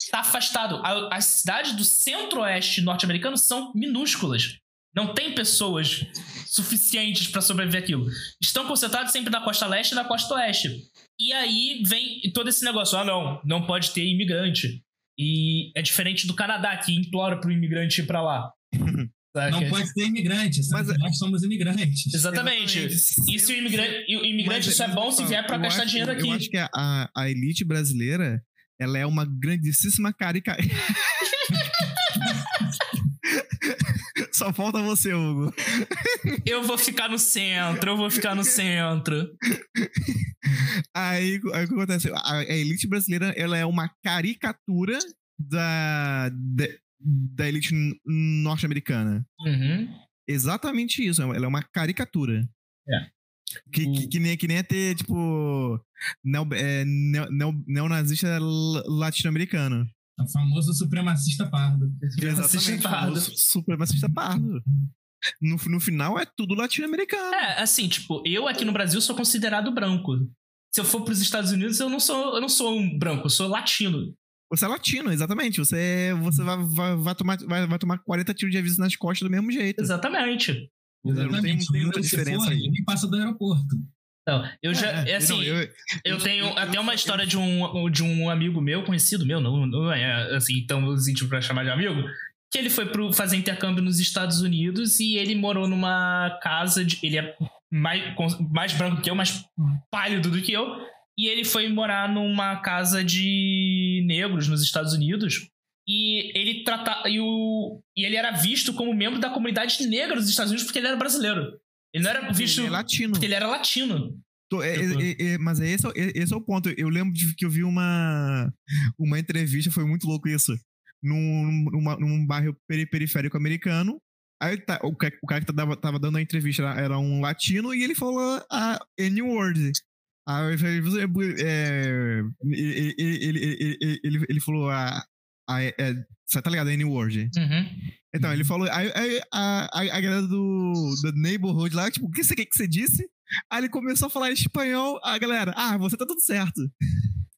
[SPEAKER 1] está afastado. As cidades do centro-oeste norte-americano são minúsculas. Não tem pessoas suficientes para sobreviver aquilo. Estão concentrados sempre na costa leste e na costa oeste. E aí vem todo esse negócio: ah, não, não pode ter imigrante. E é diferente do Canadá, que implora pro imigrante ir pra lá. <laughs>
[SPEAKER 3] Não pode ter imigrante, mas é- nós somos imigrantes.
[SPEAKER 1] Exatamente. Exatamente. E se o imigrante, o imigrante mas, isso é bom se vier para gastar acho, dinheiro aqui.
[SPEAKER 2] Eu acho que a, a elite brasileira ela é uma grandíssima carica. <laughs> Só falta você, Hugo. <laughs>
[SPEAKER 1] Eu vou ficar no centro, eu vou ficar no centro.
[SPEAKER 2] Aí, aí o que acontece? A, elite brasileira ela é uma caricatura da, da, da elite norte-americana.
[SPEAKER 1] Uhum.
[SPEAKER 2] Exatamente isso. Ela é uma caricatura.
[SPEAKER 1] É.
[SPEAKER 2] Que, que, que, nem, que nem é ter, tipo, neo, é, neo, neo, neonazista latino-americano.
[SPEAKER 3] O famoso supremacista pardo.
[SPEAKER 2] Supremacista pardo. Supremacista pardo. No, no final é tudo latino-americano.
[SPEAKER 1] É, assim, tipo, eu aqui no Brasil sou considerado branco. Se eu for para os Estados Unidos, eu não sou, eu não sou um branco, eu sou latino.
[SPEAKER 2] Você é latino, exatamente. Você, você vai, vai, vai, tomar, vai, vai tomar 40 tiros de aviso nas costas do mesmo jeito.
[SPEAKER 1] Exatamente.
[SPEAKER 3] Exatamente. Não tem, não tem muita diferença for, aí. Ele passa do aeroporto.
[SPEAKER 1] Então, eu já. É, é assim, não, eu, eu, tenho eu, até uma história de um, de um amigo meu, conhecido meu, não, não é assim tão íntimo pra chamar de amigo, que ele foi pro, fazer intercâmbio nos Estados Unidos e ele morou numa casa de. Ele é mais, mais branco que eu, mais pálido do que eu. E ele foi morar numa casa de negros nos Estados Unidos. E ele trata, e, o, e ele era visto como membro da comunidade negra dos Estados Unidos porque ele era brasileiro. Ele não era visto. Ele é latino. Porque ele era latino.
[SPEAKER 2] É, é, é, mas é esse, esse é o ponto. Eu lembro de que eu vi uma, uma entrevista, foi muito louco isso. Num, numa, num bairro periférico americano. Aí tá, o, o cara que tava, tava dando a entrevista era, era, um latino e ele falou a N-word. Aí é, ele, ele, ele, ele, falou a. a é, você tá ligado? A N-word.
[SPEAKER 1] Uhum.
[SPEAKER 2] Então, ele falou. Aí, aí a, a, a galera do, do Neighborhood lá, tipo, o que você quer que você disse? Aí ele começou a falar em espanhol, a galera, ah, você tá tudo certo.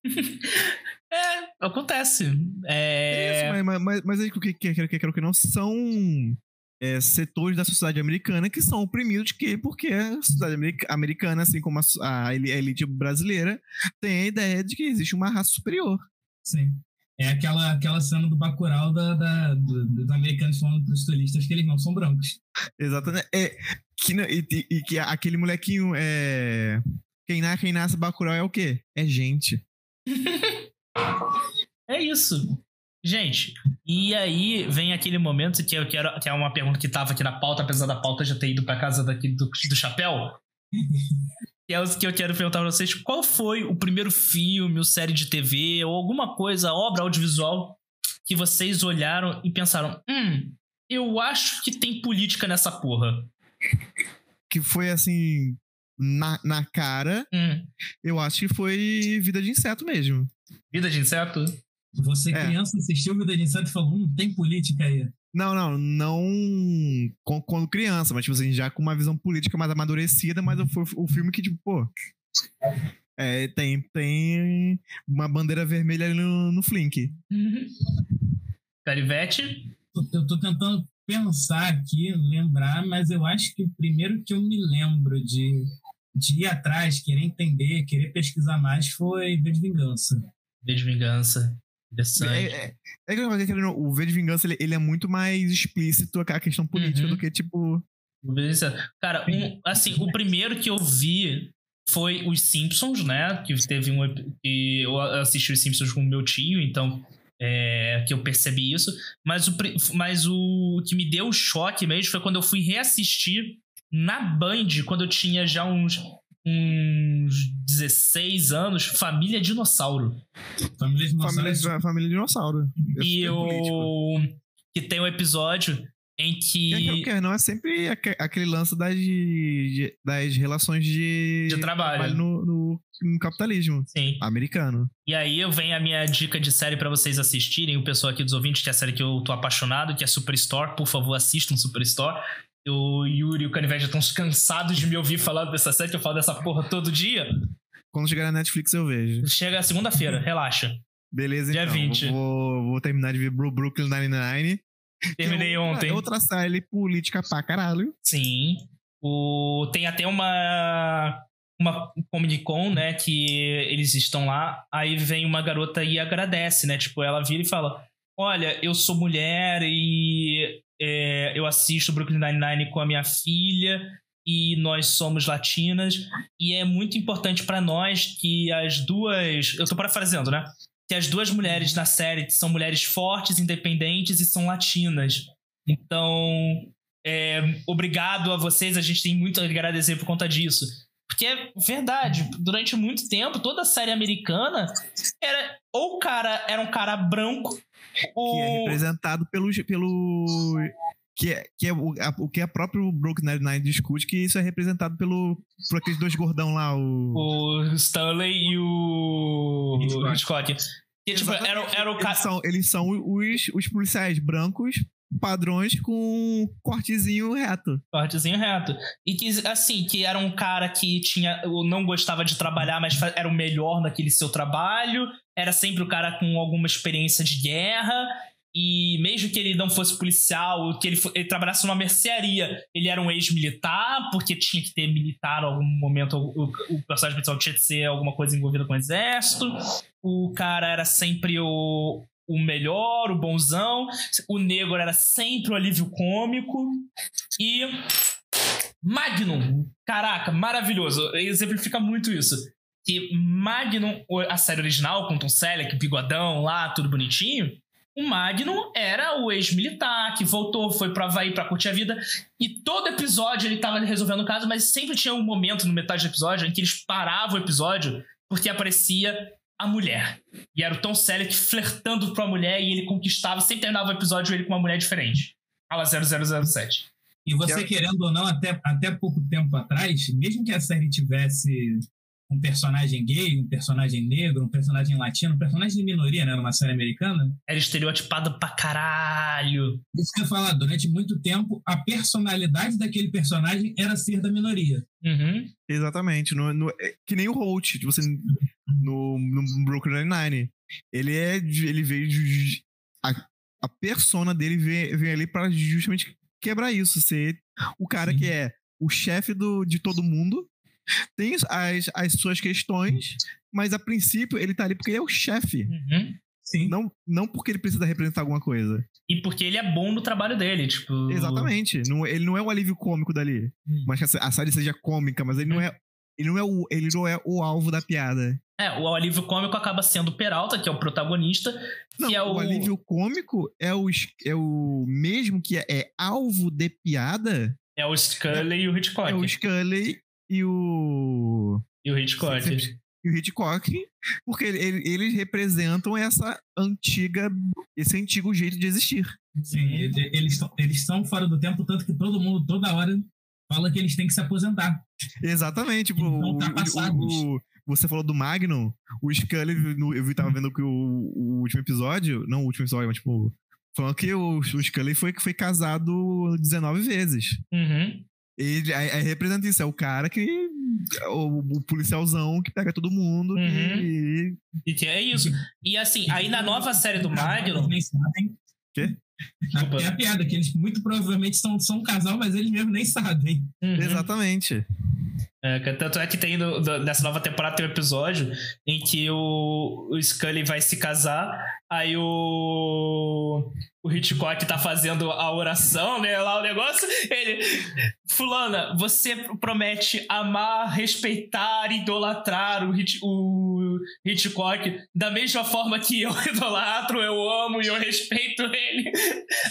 [SPEAKER 2] <laughs>
[SPEAKER 1] é, acontece. É...
[SPEAKER 2] Isso, mas, mas, mas aí, o que quero que, que, que não são é, setores da sociedade americana que são oprimidos que, porque a sociedade americana, assim como a, a elite brasileira, tem a ideia de que existe uma raça superior.
[SPEAKER 3] Sim. É aquela, aquela cena do Bacurau da, da, do, dos americanos falando para os turistas que eles não são brancos.
[SPEAKER 2] Exatamente. É, que, e, e, que aquele molequinho é. Quem, nasce, quem nasce Bacurau é o quê? É gente. <laughs>
[SPEAKER 1] é isso. Gente, e aí vem aquele momento que eu quero, que é uma pergunta que tava aqui na pauta, apesar da pauta já ter ido pra casa daqui do, do chapéu. Que é o que eu quero perguntar pra vocês: qual foi o primeiro filme, ou série de TV, ou alguma coisa, obra audiovisual, que vocês olharam e pensaram: hum, eu acho que tem política nessa porra?
[SPEAKER 2] Que foi assim, na, na cara, hum. eu acho que foi Vida de Inseto mesmo.
[SPEAKER 1] Vida de Inseto?
[SPEAKER 3] Você, é. criança, assistiu Vida de Inseto e falou: hum, tem política aí.
[SPEAKER 2] Não, não, não quando criança, mas tipo assim, já com uma visão política mais amadurecida, mas foi o filme que, tipo, pô. É, tem, tem uma bandeira vermelha ali no, no Flink.
[SPEAKER 1] Uhum. Carivete?
[SPEAKER 3] Eu tô tentando pensar aqui, lembrar, mas eu acho que o primeiro que eu me lembro de, de ir atrás, querer entender, querer pesquisar mais foi V de Vingança.
[SPEAKER 1] V de Vingança. Interessante.
[SPEAKER 2] É, é, é, é, o V de Vingança ele, ele, é muito mais explícito a questão política uhum. do que, tipo.
[SPEAKER 1] Cara, um, assim, o primeiro que eu vi foi os Simpsons, né? Que teve um. Que eu assisti os Simpsons com o meu tio, então. É, que eu percebi isso. Mas o, mas o que me deu choque mesmo foi quando eu fui reassistir na Band, quando eu tinha já uns uns 16 anos, Família Dinossauro.
[SPEAKER 2] Família Dinossauro. Família, família Dinossauro.
[SPEAKER 1] E o. Que tem um episódio em que.
[SPEAKER 2] que não é sempre aquele lance das, das relações de,
[SPEAKER 1] de trabalho,
[SPEAKER 2] no, no, no, capitalismo
[SPEAKER 1] Sim.
[SPEAKER 2] americano.
[SPEAKER 1] E aí vem a minha dica de série para vocês assistirem. O pessoal aqui dos ouvintes, que é a série que eu tô apaixonado, que é Superstore. Por favor, assistam Superstore o Yuri e o Canivete já estão cansados de me ouvir falar dessa série, que eu falo dessa porra todo dia.
[SPEAKER 2] Quando chegar na Netflix eu vejo.
[SPEAKER 1] Chega segunda-feira, relaxa.
[SPEAKER 2] Beleza,
[SPEAKER 1] Dia
[SPEAKER 2] então.
[SPEAKER 1] 20.
[SPEAKER 2] Vou, vou terminar de ver Brooklyn Nine-Nine.
[SPEAKER 1] Terminei
[SPEAKER 2] é outra,
[SPEAKER 1] ontem.
[SPEAKER 2] É outra série política pra caralho.
[SPEAKER 1] Sim. O, tem até uma uma Comic Con, né, que eles estão lá, aí vem uma garota e agradece, né, tipo, ela vira e fala, olha, eu sou mulher e é, eu assisto Brooklyn Nine-Nine com a minha filha e nós somos latinas e é muito importante para nós que as duas, eu tô parafraseando, né? Que as duas mulheres na série são mulheres fortes, independentes e são latinas. Então, é, obrigado a vocês, a gente tem muito a agradecer por conta disso. Porque é verdade, durante muito tempo, toda série americana era ou o cara era um cara branco
[SPEAKER 2] o... Que é representado pelo. pelo que é, que é o, a, o que é próprio Brooklyn Nine-Nine discute, que isso é representado pelo, por aqueles dois gordão lá, o...
[SPEAKER 1] O Stanley e o Hitchcock. Hitchcock. Que, tipo, era, era o
[SPEAKER 2] cara... Eles são, eles são os, os policiais brancos padrões com cortezinho reto.
[SPEAKER 1] Cortezinho reto. E que, assim, que era um cara que tinha não gostava de trabalhar, mas era o melhor naquele seu trabalho. Era sempre o cara com alguma experiência de guerra. E mesmo que ele não fosse policial, que ele, ele trabalhasse numa mercearia, ele era um ex-militar, porque tinha que ter militar em algum momento. O, o personagem principal tinha que ser alguma coisa envolvida com o exército. O cara era sempre o, o melhor, o bonzão. O negro era sempre o alívio cômico. E. Magnum! Caraca, maravilhoso. Exemplifica muito isso. Que Magnum, a série original, com Tom Selleck, bigodão lá, tudo bonitinho. O Magnum era o ex-militar que voltou, foi pra Havaí pra curtir a vida. E todo episódio ele tava resolvendo o caso, mas sempre tinha um momento no metade do episódio em que eles paravam o episódio porque aparecia a mulher. E era o Tom Selleck flertando com a mulher e ele conquistava, sempre terminava o episódio ele com uma mulher diferente. Fala 0007.
[SPEAKER 3] E você, querendo ou não, até, até pouco tempo atrás, mesmo que a série tivesse um personagem gay, um personagem negro, um personagem latino, um personagem de minoria, né? Numa série americana.
[SPEAKER 1] Era estereotipado pra caralho.
[SPEAKER 3] Isso que eu ia falar, durante muito tempo, a personalidade daquele personagem era ser da minoria.
[SPEAKER 1] Uhum.
[SPEAKER 2] Exatamente. No, no- é que nem o Holt, tipo assim, no, no Brooklyn Nine-Nine. Ele é. Ele veio. de- A, a persona dele vem, vem ali pra justamente quebrar isso. Ser o cara
[SPEAKER 3] Sim.
[SPEAKER 2] que é o chefe do, de todo mundo. Tem as, as suas questões, mas a princípio ele tá ali porque ele é o chefe.
[SPEAKER 1] Uhum.
[SPEAKER 3] Sim.
[SPEAKER 2] Não, não porque ele precisa representar alguma coisa.
[SPEAKER 1] E porque ele é bom no trabalho dele, tipo.
[SPEAKER 2] Exatamente. Não- ele não é o alívio cômico dali.
[SPEAKER 1] Hum.
[SPEAKER 2] Mas que a, a série seja cômica, mas ele não é. Ele não é, o, ele não é o alvo da piada.
[SPEAKER 1] É, o alívio cômico acaba sendo o Peralta, que é o protagonista,
[SPEAKER 2] Não,
[SPEAKER 1] que é o.
[SPEAKER 2] o alívio cômico é o, é o mesmo que é, é alvo de piada.
[SPEAKER 1] É o Scully e o Hitchcock.
[SPEAKER 2] É o Scully e o.
[SPEAKER 1] E o Hitchcock.
[SPEAKER 2] E o Hitchcock, porque ele- ele- eles representam essa antiga. Esse antigo jeito de existir.
[SPEAKER 3] Sim, ele- eles, tão- eles fora do tempo, tanto que todo mundo, toda hora, fala que eles têm que se aposentar.
[SPEAKER 2] Exatamente. Tipo,
[SPEAKER 3] Eles estão
[SPEAKER 2] o- o- o- você falou do Magnum, o Scully, no- eu vi, tava vendo que o, o último episódio, não o último episódio, mas tipo, falando que o, o Scully foi, foi casado 19 vezes.
[SPEAKER 1] Uhum.
[SPEAKER 2] Ele aí, aí representa isso, é o cara que. O, o policialzão que pega todo mundo
[SPEAKER 1] Uhum.
[SPEAKER 2] e.
[SPEAKER 1] E que é isso. E assim, aí na nova série do Magnum.
[SPEAKER 3] Eles nem sabem.
[SPEAKER 2] Quê?
[SPEAKER 1] Desculpa.
[SPEAKER 3] É a piada, que eles muito provavelmente são, são um casal, mas eles mesmo nem sabem.
[SPEAKER 1] Uhum.
[SPEAKER 2] Exatamente.
[SPEAKER 1] É, tanto é que tem no, nessa nova temporada tem um episódio em que o, o Scully vai se casar, aí o, o Hitchcock tá fazendo a oração, né? Lá o negócio. Ele. Fulana, você promete amar, respeitar, idolatrar o, Hitch, o Hitchcock da mesma forma que eu <laughs> idolatro, eu amo e eu respeito ele.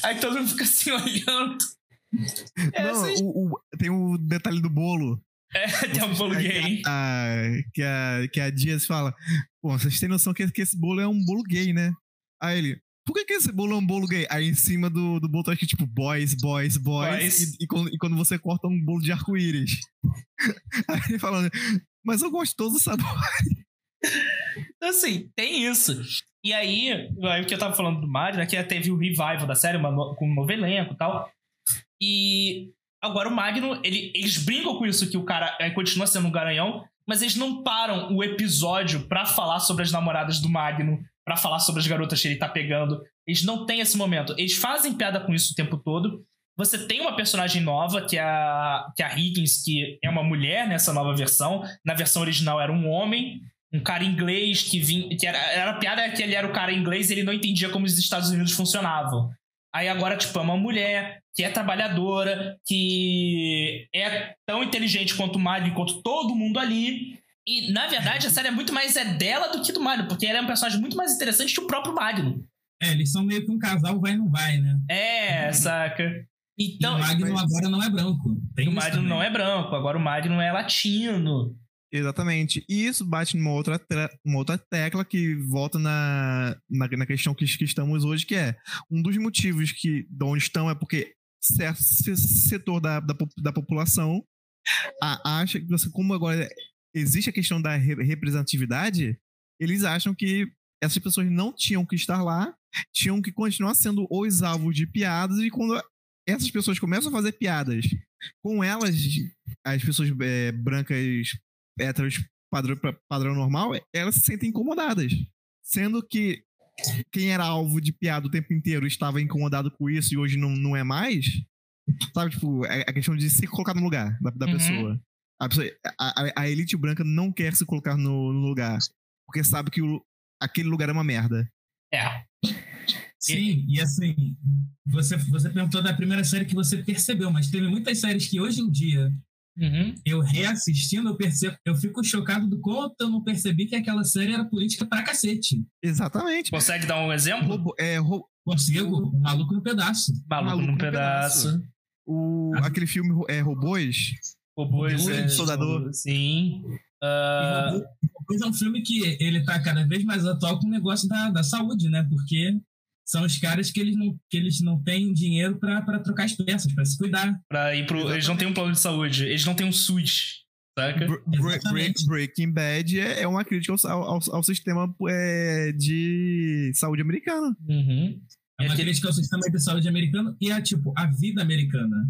[SPEAKER 1] Aí todo mundo fica assim <laughs> olhando. É,
[SPEAKER 2] Não,
[SPEAKER 1] assim,
[SPEAKER 2] o- o- tem o detalhe do bolo.
[SPEAKER 1] É, tem um bolo gay.
[SPEAKER 2] A, que, a, que a Dias fala: Pô, vocês têm noção que, que esse bolo é um bolo gay, né? Aí ele. Por que, que esse bolo é um bolo gay? Aí em cima do, do bolo tá escrito tipo boys, boys, boys.
[SPEAKER 1] Boys.
[SPEAKER 2] E, e quando, e quando você corta um bolo de arco-íris. <laughs> Aí ele falando, mas eu gosto de todos os sabores.
[SPEAKER 1] Assim, tem isso. E aí, aí o que eu tava falando do Mario, né, que teve o revival da série, uma com um novo elenco e tal. E agora o Magno, ele- eles brincam com isso, que o cara é, continua sendo um garanhão, mas eles não param o episódio pra falar sobre as namoradas do Magno, pra falar sobre as garotas que ele tá pegando. Eles não têm esse momento. Eles fazem piada com isso o tempo todo. Você tem uma personagem nova, que é a, que é a Higgins, que é uma mulher nessa nova versão. Na versão original era um homem um cara inglês que vinha. Que era, era a piada é que ele era o cara inglês e ele não entendia como os Estados Unidos funcionavam. Aí agora, tipo, é uma mulher que é trabalhadora, que é tão inteligente quanto o Mario, quanto todo mundo ali. E, na verdade, a série é muito mais é dela do que do Mario, porque ela é um personagem muito mais interessante que o próprio Mario.
[SPEAKER 3] É, eles são meio que um casal vai e não vai, né?
[SPEAKER 1] É, saca? Então,
[SPEAKER 3] e o Magno
[SPEAKER 2] mas-
[SPEAKER 3] agora não é branco. Tem
[SPEAKER 1] o
[SPEAKER 3] também.
[SPEAKER 1] não é branco, agora o Mario é latino.
[SPEAKER 2] Exatamente. E isso bate numa outra, uma outra tecla que volta na, na, na questão que, que estamos hoje, que é um dos motivos que de onde estão é porque certo se- setor da, da, da população a- acha que você, como agora existe a questão da re- representatividade, eles acham que essas pessoas não tinham que estar lá, tinham que continuar sendo os alvos de piadas, e quando essas pessoas começam a fazer piadas com elas, as pessoas é, brancas héteros padrão, padrão normal, elas se sentem incomodadas. Sendo que quem era alvo de piada o tempo inteiro estava incomodado com isso e hoje não, não é mais. Sabe, tipo, é a questão de se colocar no lugar da, da
[SPEAKER 1] Uhum.
[SPEAKER 2] pessoa. A, pessoa- a- a- a elite branca não quer se colocar no, no lugar. Porque sabe que o- aquele lugar é uma merda.
[SPEAKER 1] É.
[SPEAKER 3] Sim, e assim, você, você perguntou da primeira série que você percebeu, mas teve muitas séries que hoje em dia,
[SPEAKER 1] Uhum.
[SPEAKER 3] eu reassistindo, eu percebo, eu fico chocado do quanto eu não percebi que aquela série era política pra cacete.
[SPEAKER 2] Exatamente.
[SPEAKER 1] Consegue dar um exemplo?
[SPEAKER 2] Robo- é, ro-
[SPEAKER 3] Consigo, o maluco no pedaço.
[SPEAKER 1] Maluco,
[SPEAKER 2] Maluco
[SPEAKER 1] num
[SPEAKER 2] num
[SPEAKER 1] pedaço.
[SPEAKER 2] o, aquele filme é, Robôs.
[SPEAKER 1] Robôs, é,
[SPEAKER 2] Soldador.
[SPEAKER 1] Sim. Ah,
[SPEAKER 3] Robô- Robôs é um filme que ele tá cada vez mais atual com o negócio da, da saúde, né? Porque são os caras que eles não, que eles não têm dinheiro pra pra trocar as peças, pra se cuidar.
[SPEAKER 1] pra ir pro, eles não têm um plano de saúde, eles não têm um SUS. Saca?
[SPEAKER 2] Breaking Bad é, é uma crítica ao, ao, ao sistema é, de saúde americano.
[SPEAKER 1] Uhum.
[SPEAKER 3] É uma crítica ao sistema de saúde americano e a, tipo, a vida americana.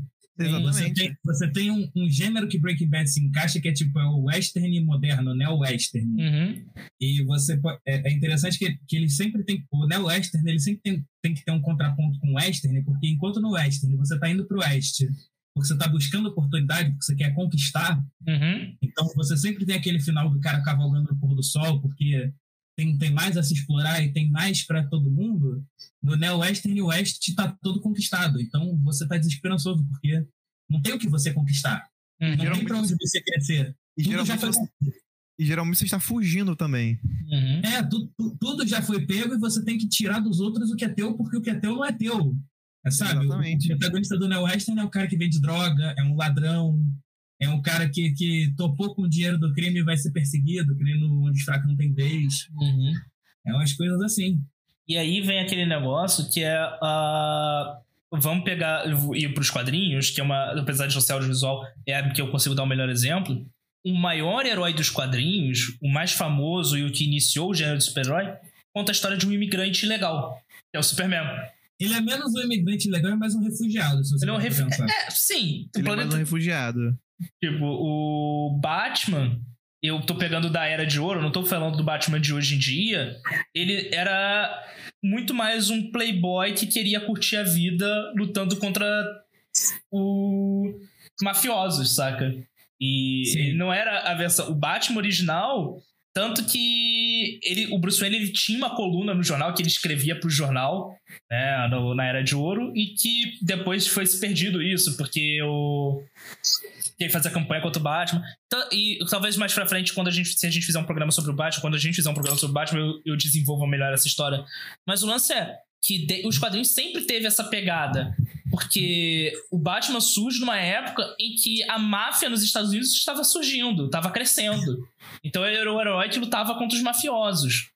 [SPEAKER 3] Você tem, você tem um, um, gênero que Breaking Bad se encaixa, que é tipo é o western moderno, neo-western.
[SPEAKER 1] Uhum.
[SPEAKER 3] E você é, é, interessante que, que ele sempre tem. O neo-western ele sempre tem, tem que ter um contraponto com o western, porque enquanto no western você está indo para o oeste porque você está buscando oportunidade, porque você quer conquistar,
[SPEAKER 1] uhum.
[SPEAKER 3] então você sempre tem aquele final do cara cavalgando no pôr do sol, porque tem, tem mais a se explorar e tem mais para todo mundo, no Neo Western e West está todo conquistado. Então você está desesperançoso, porque não tem o que você conquistar. Uhum. Não tem para onde você crescer.
[SPEAKER 2] E tudo já foi... E geralmente você está fugindo também.
[SPEAKER 1] Uhum.
[SPEAKER 3] É, tu, tu, tudo já foi pego e você tem que tirar dos outros o que é teu, porque o que é teu não é teu. É, sabe?
[SPEAKER 2] Exatamente.
[SPEAKER 3] O protagonista do Neo Western é o cara que vende droga, é um ladrão, é um cara que, que topou com o dinheiro do crime e vai ser perseguido, que nem no Onde os Fracos Não Tem Vez.
[SPEAKER 1] Uhum.
[SPEAKER 3] É umas coisas assim.
[SPEAKER 1] E aí vem aquele negócio que é. Uh, vamos pegar. ir para os quadrinhos, que é uma. Apesar de ser audiovisual, é a que eu consigo dar o um melhor exemplo. O maior herói dos quadrinhos, o mais famoso e o que iniciou o gênero de super-herói, conta a história de um imigrante ilegal, que é o Superman.
[SPEAKER 3] Ele é menos um imigrante ilegal e mais um refugiado, se você
[SPEAKER 1] Ele é um refugiado. É, sim.
[SPEAKER 2] Ele planeta... é mais um refugiado.
[SPEAKER 1] Tipo, o Batman, eu tô pegando da Era de Ouro, não tô falando do Batman de hoje em dia. Ele era muito mais um playboy que queria curtir a vida lutando contra o mafiosos, saca? E não era a versão. O Batman original, tanto que ele, o Bruce Wayne ele tinha uma coluna no jornal que ele escrevia pro jornal, né, no, na Era de Ouro, e que depois foi se perdido isso, porque o que fazia campanha contra o Batman. E talvez mais pra frente, quando a gente, se a gente fizer um programa sobre o Batman, quando a gente fizer um programa sobre o Batman, eu, eu desenvolvo melhor essa história. Mas o lance é que de, os quadrinhos sempre teve essa pegada. Porque o Batman surge numa época em que a máfia nos Estados Unidos estava surgindo, estava crescendo. Então ele era o herói que lutava contra os mafiosos.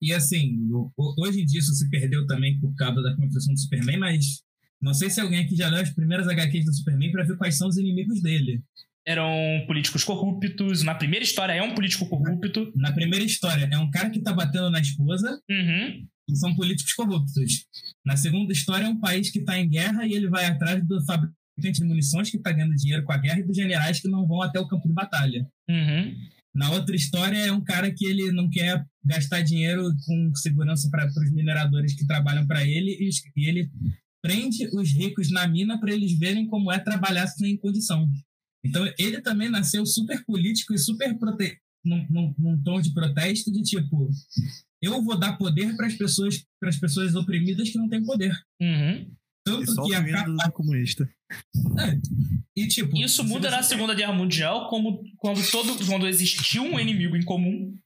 [SPEAKER 3] E assim, hoje em dia isso se perdeu também por causa da construção do Superman, mas não sei se alguém aqui já leu as primeiras HQs do Superman para ver quais são os inimigos dele.
[SPEAKER 1] Eram políticos corruptos. Na primeira história é um político corrupto.
[SPEAKER 3] Na primeira história é um cara que tá batendo na esposa.
[SPEAKER 1] Uhum.
[SPEAKER 3] E são políticos corruptos. Na segunda história é um país que tá em guerra e ele vai atrás do fabricante de munições que tá ganhando dinheiro com a guerra e dos generais que não vão até o campo de batalha.
[SPEAKER 1] Uhum.
[SPEAKER 3] Na outra história é um cara que ele não quer gastar dinheiro com segurança para os mineradores que trabalham para ele e, e ele prende os ricos na mina para eles verem como é trabalhar sem condição. Então, ele também nasceu super político e super prote... num, num, num tom de protesto de tipo, eu vou dar poder para as pessoas, para as pessoas oprimidas que não têm poder.
[SPEAKER 1] Uhum.
[SPEAKER 3] Tanto que a capa...
[SPEAKER 2] comunista.
[SPEAKER 3] É. E, tipo,
[SPEAKER 1] Isso muda na Segunda Guerra Mundial, como quando todo quando existiu um inimigo em comum.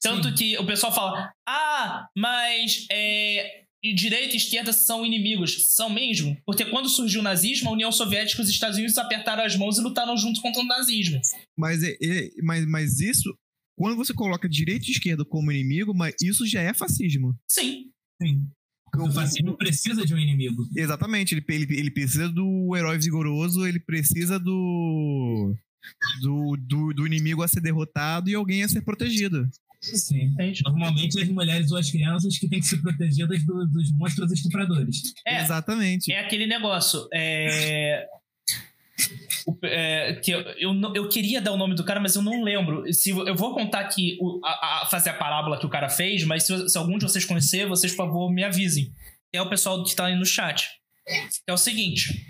[SPEAKER 1] Tanto Sim. que o pessoal fala: "Ah, mas é, e direita e esquerda são inimigos. São mesmo? Porque quando surgiu o nazismo, a União Soviética e os Estados Unidos apertaram as mãos e lutaram juntos contra o nazismo.
[SPEAKER 2] Mas, é, é, mas, mas isso, quando você coloca direita e esquerda como inimigo, mas isso já é fascismo.
[SPEAKER 1] Sim.
[SPEAKER 3] Sim. O fascismo precisa de um inimigo.
[SPEAKER 2] Exatamente. Ele, ele, ele precisa do herói vigoroso, ele precisa do, do, do, do inimigo a ser derrotado e alguém a ser protegido.
[SPEAKER 3] Sim. Normalmente as mulheres ou as crianças que têm que ser protegidas do, dos monstros estupradores.
[SPEAKER 1] É,
[SPEAKER 2] Exatamente.
[SPEAKER 1] É aquele negócio. É... É, que eu, eu, eu, queria dar o nome do cara, mas eu não lembro. Se, eu vou contar aqui, o, a, a, fazer a parábola que o cara fez, mas se, se, algum de vocês conhecer, vocês, por favor, me avisem. É o pessoal que está aí no chat. É o seguinte: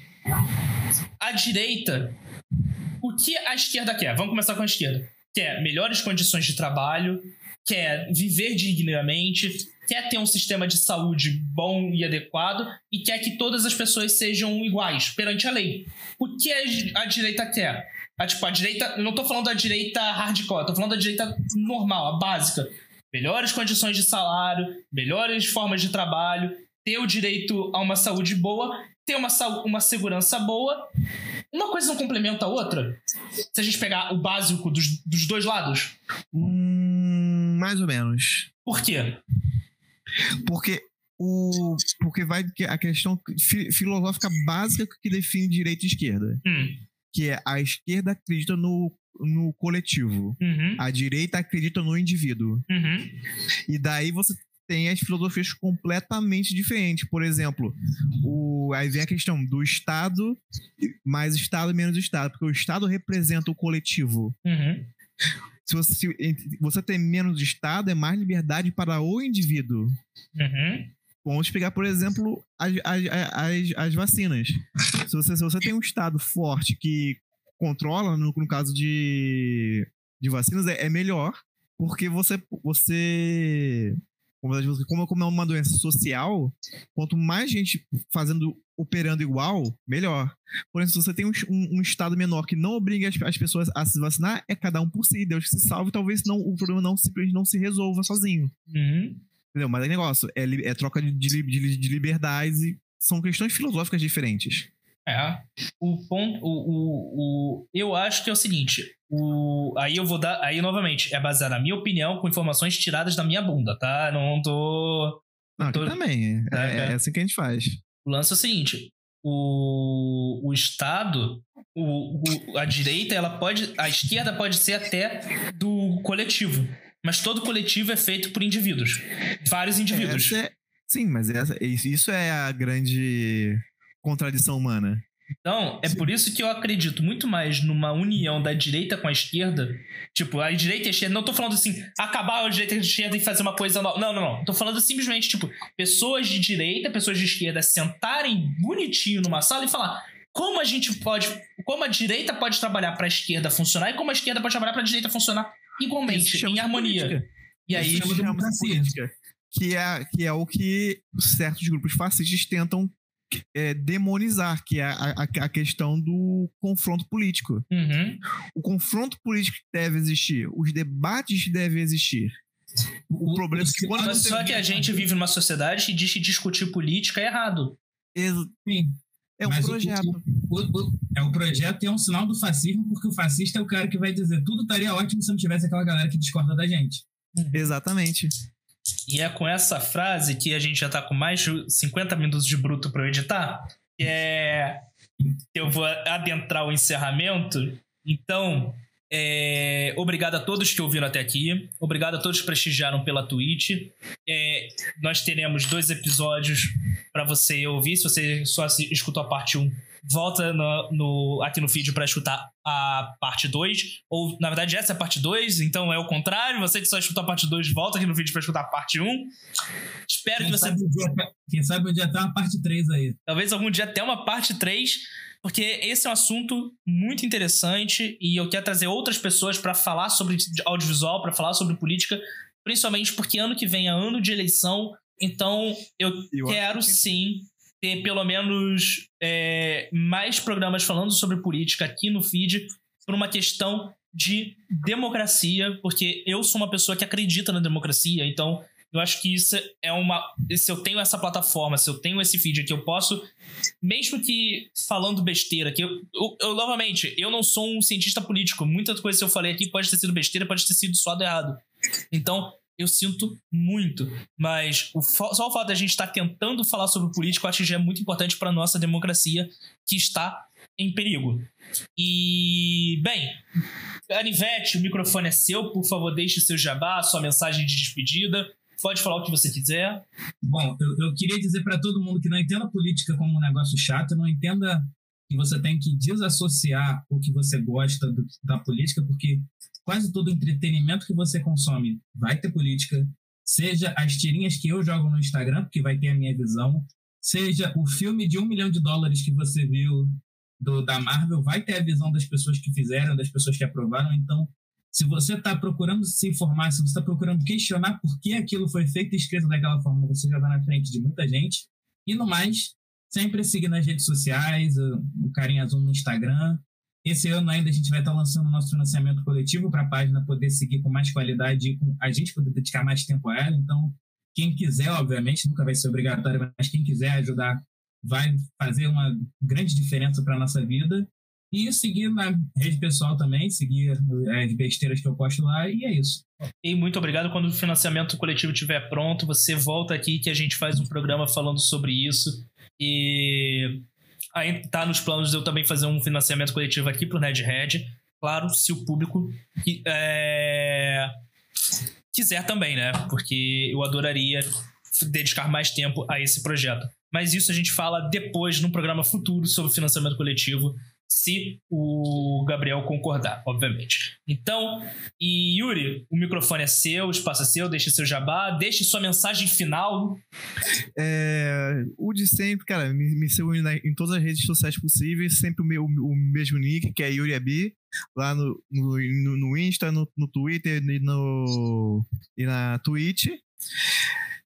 [SPEAKER 1] a direita. O que a esquerda quer? Vamos começar com a esquerda. Quer melhores condições de trabalho, quer viver dignamente, quer ter um sistema de saúde bom e adequado e quer que todas as pessoas sejam iguais perante a lei. O que a direita quer? A, tipo, a direita, não estou falando da direita hardcore, estou falando da direita normal, a básica. Melhores condições de salário, melhores formas de trabalho, ter o direito a uma saúde boa, ter uma, uma segurança boa. Uma coisa não complementa a outra? Se a gente pegar o básico dos, dos dois lados?
[SPEAKER 2] Hum mais ou menos.
[SPEAKER 1] Por quê?
[SPEAKER 2] Porque o porque vai a questão filosófica básica que define direita e esquerda.
[SPEAKER 1] Hum.
[SPEAKER 2] Que é a esquerda acredita no no coletivo.
[SPEAKER 1] Uhum.
[SPEAKER 2] A direita acredita no indivíduo.
[SPEAKER 1] Uhum.
[SPEAKER 2] E daí você tem as filosofias completamente diferentes. Por exemplo, o, aí vem a questão do Estado, mais Estado menos Estado, porque o Estado representa o coletivo.
[SPEAKER 1] Uhum.
[SPEAKER 2] Se você, se você tem menos Estado, é mais liberdade para o indivíduo.
[SPEAKER 1] Uhum.
[SPEAKER 2] Vamos pegar, por exemplo, as, as, as, as vacinas. Se você, se você tem um Estado forte que controla, no, no caso de, de vacinas, é, é melhor, porque você, você como, como é uma doença social, quanto mais gente fazendo, operando igual, melhor. Por exemplo, se você tem um, um, um estado menor que não obriga as, as, pessoas a se vacinar, é cada um por si, Deus que se salve, talvez não, o problema não simplesmente não se resolva sozinho.
[SPEAKER 1] Uhum.
[SPEAKER 2] Entendeu? Mas é negócio, é, é troca de, de, de, de liberdades e são questões filosóficas diferentes.
[SPEAKER 1] É. O ponto. O, o, o, eu acho que é o seguinte. O, aí eu vou dar. Aí, novamente, é baseado na minha opinião com informações tiradas da minha bunda, tá? Não tô.
[SPEAKER 2] Não, tô... também. É, é, é, assim que a gente faz.
[SPEAKER 1] O lance é o seguinte: o, o Estado, o, o, a direita, ela pode. A esquerda pode ser até do coletivo. Mas todo coletivo é feito por indivíduos. Vários indivíduos.
[SPEAKER 2] É, sim, mas essa, isso é a grande contradição humana.
[SPEAKER 1] Então, é Sim. por isso que eu acredito muito mais numa união da direita com a esquerda. Tipo, a direita e a esquerda. Não tô falando assim, acabar a direita e a esquerda e fazer uma coisa nova. Não, não, não. Tô falando simplesmente, tipo, pessoas de direita, pessoas de esquerda sentarem bonitinho numa sala e falar como a gente pode. Como a direita pode trabalhar para a esquerda funcionar e como a esquerda pode trabalhar para a direita funcionar igualmente, em harmonia.
[SPEAKER 2] Política.
[SPEAKER 1] E aí.
[SPEAKER 2] Isso chama política. Que é, que é o que certos grupos fascistas tentam é, demonizar, que é a, a, a, questão do confronto político.
[SPEAKER 1] Uhum.
[SPEAKER 2] O confronto político deve existir, os debates devem existir. O, o problema é que quando
[SPEAKER 1] Só que a gente vive numa sociedade que diz que discutir política é errado.
[SPEAKER 2] Sim. É um Mas projeto.
[SPEAKER 3] O, o, é um projeto e é um sinal do fascismo, porque o fascista é o cara que vai dizer tudo estaria ótimo se não tivesse aquela galera que discorda da gente.
[SPEAKER 2] Exatamente.
[SPEAKER 1] E é com essa frase que a gente já tá com mais de 50 minutos de bruto para editar, é eu vou adentrar o encerramento. Então, é, obrigado a todos que ouviram até aqui. Obrigado a todos que prestigiaram pela Twitch. É, nós teremos dois episódios para você ouvir. Se você só escutou a parte 1, volta no, no, aqui no feed para escutar a parte 2. Ou, na verdade, essa é a parte 2, então é o contrário. Você que só escutou a parte 2, volta aqui no vídeo para escutar a parte 1. Espero
[SPEAKER 3] quem
[SPEAKER 1] que você.
[SPEAKER 3] Sabe dia, quem sabe um dia até uma parte 3 aí.
[SPEAKER 1] Talvez algum dia até uma parte 3. Porque esse é um assunto muito interessante e eu quero trazer outras pessoas para falar sobre audiovisual, para falar sobre política, principalmente porque ano que vem é ano de eleição, então eu, eu quero sim ter pelo menos é, mais programas falando sobre política aqui no feed por uma questão de democracia, porque eu sou uma pessoa que acredita na democracia, então eu acho que isso é uma. Se eu tenho essa plataforma, se eu tenho esse feed aqui, eu posso. Mesmo que falando besteira, que eu, eu, eu novamente, eu não sou um cientista político. Muitas coisas que eu falei aqui pode ter sido besteira, pode ter sido suado errado. Então, eu sinto muito. Mas o, só o fato de a gente estar tentando falar sobre política, eu acho que já é muito importante para nossa democracia, que está em perigo. E, bem, Anivete, o microfone é seu. Por favor, deixe seu jabá, sua mensagem de despedida. Pode falar o que você quiser.
[SPEAKER 3] Bom, eu, eu queria dizer para todo mundo que não entenda política como um negócio chato, não entenda que você tem que desassociar o que você gosta do, da política, porque quase todo entretenimento que você consome vai ter política, seja as tirinhas que eu jogo no Instagram, porque vai ter a minha visão, seja o filme de um milhão de dólares que você viu do, da Marvel, vai ter a visão das pessoas que fizeram, das pessoas que aprovaram. Então, se você está procurando se informar, se você está procurando questionar por que aquilo foi feito e escrito daquela forma, você já está na frente de muita gente. E no mais, Sempre seguir nas redes sociais, o Carinha Azul no Instagram. Esse ano ainda a gente vai estar lançando o nosso financiamento coletivo para a página poder seguir com mais qualidade e com a gente poder dedicar mais tempo a ela. Então, quem quiser, obviamente, nunca vai ser obrigatório, mas quem quiser ajudar vai fazer uma grande diferença para a nossa vida. E seguir na rede pessoal também, seguir as besteiras que eu posto lá, e é isso.
[SPEAKER 1] E muito obrigado. Quando o financiamento coletivo estiver pronto, você volta aqui que a gente faz um programa falando sobre isso. E tá nos planos de eu também fazer um financiamento coletivo aqui pro Nedhead. Claro, se o público é, quiser também, né? Porque eu adoraria dedicar mais tempo a esse projeto. Mas isso a gente fala depois, num programa futuro sobre financiamento coletivo, se o Gabriel concordar, obviamente. Então, e Yuri, o microfone é seu, o espaço é seu, deixe seu jabá, deixe sua mensagem final.
[SPEAKER 2] É, o de sempre, cara, me, me siga em todas as redes sociais possíveis, sempre o, meu, o mesmo nick, que é Yuri Abi, lá no, no, no Insta, no, no Twitter e, no, e na Twitch.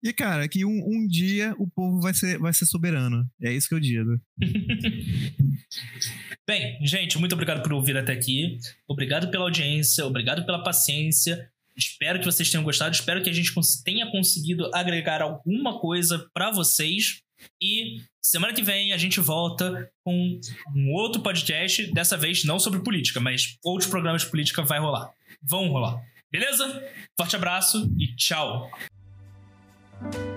[SPEAKER 2] E, cara, que um, um dia o povo vai ser, vai ser soberano. É isso que eu digo. <laughs>
[SPEAKER 1] Bem, gente, muito obrigado por ouvir até aqui. Obrigado pela audiência, obrigado pela paciência. Espero que vocês tenham gostado. Espero que a gente tenha conseguido agregar alguma coisa para vocês. E semana que vem a gente volta com um outro podcast, dessa vez não sobre política, mas outros programas de política vai rolar. Vão rolar. Beleza? Forte abraço e tchau.
[SPEAKER 4] Bye.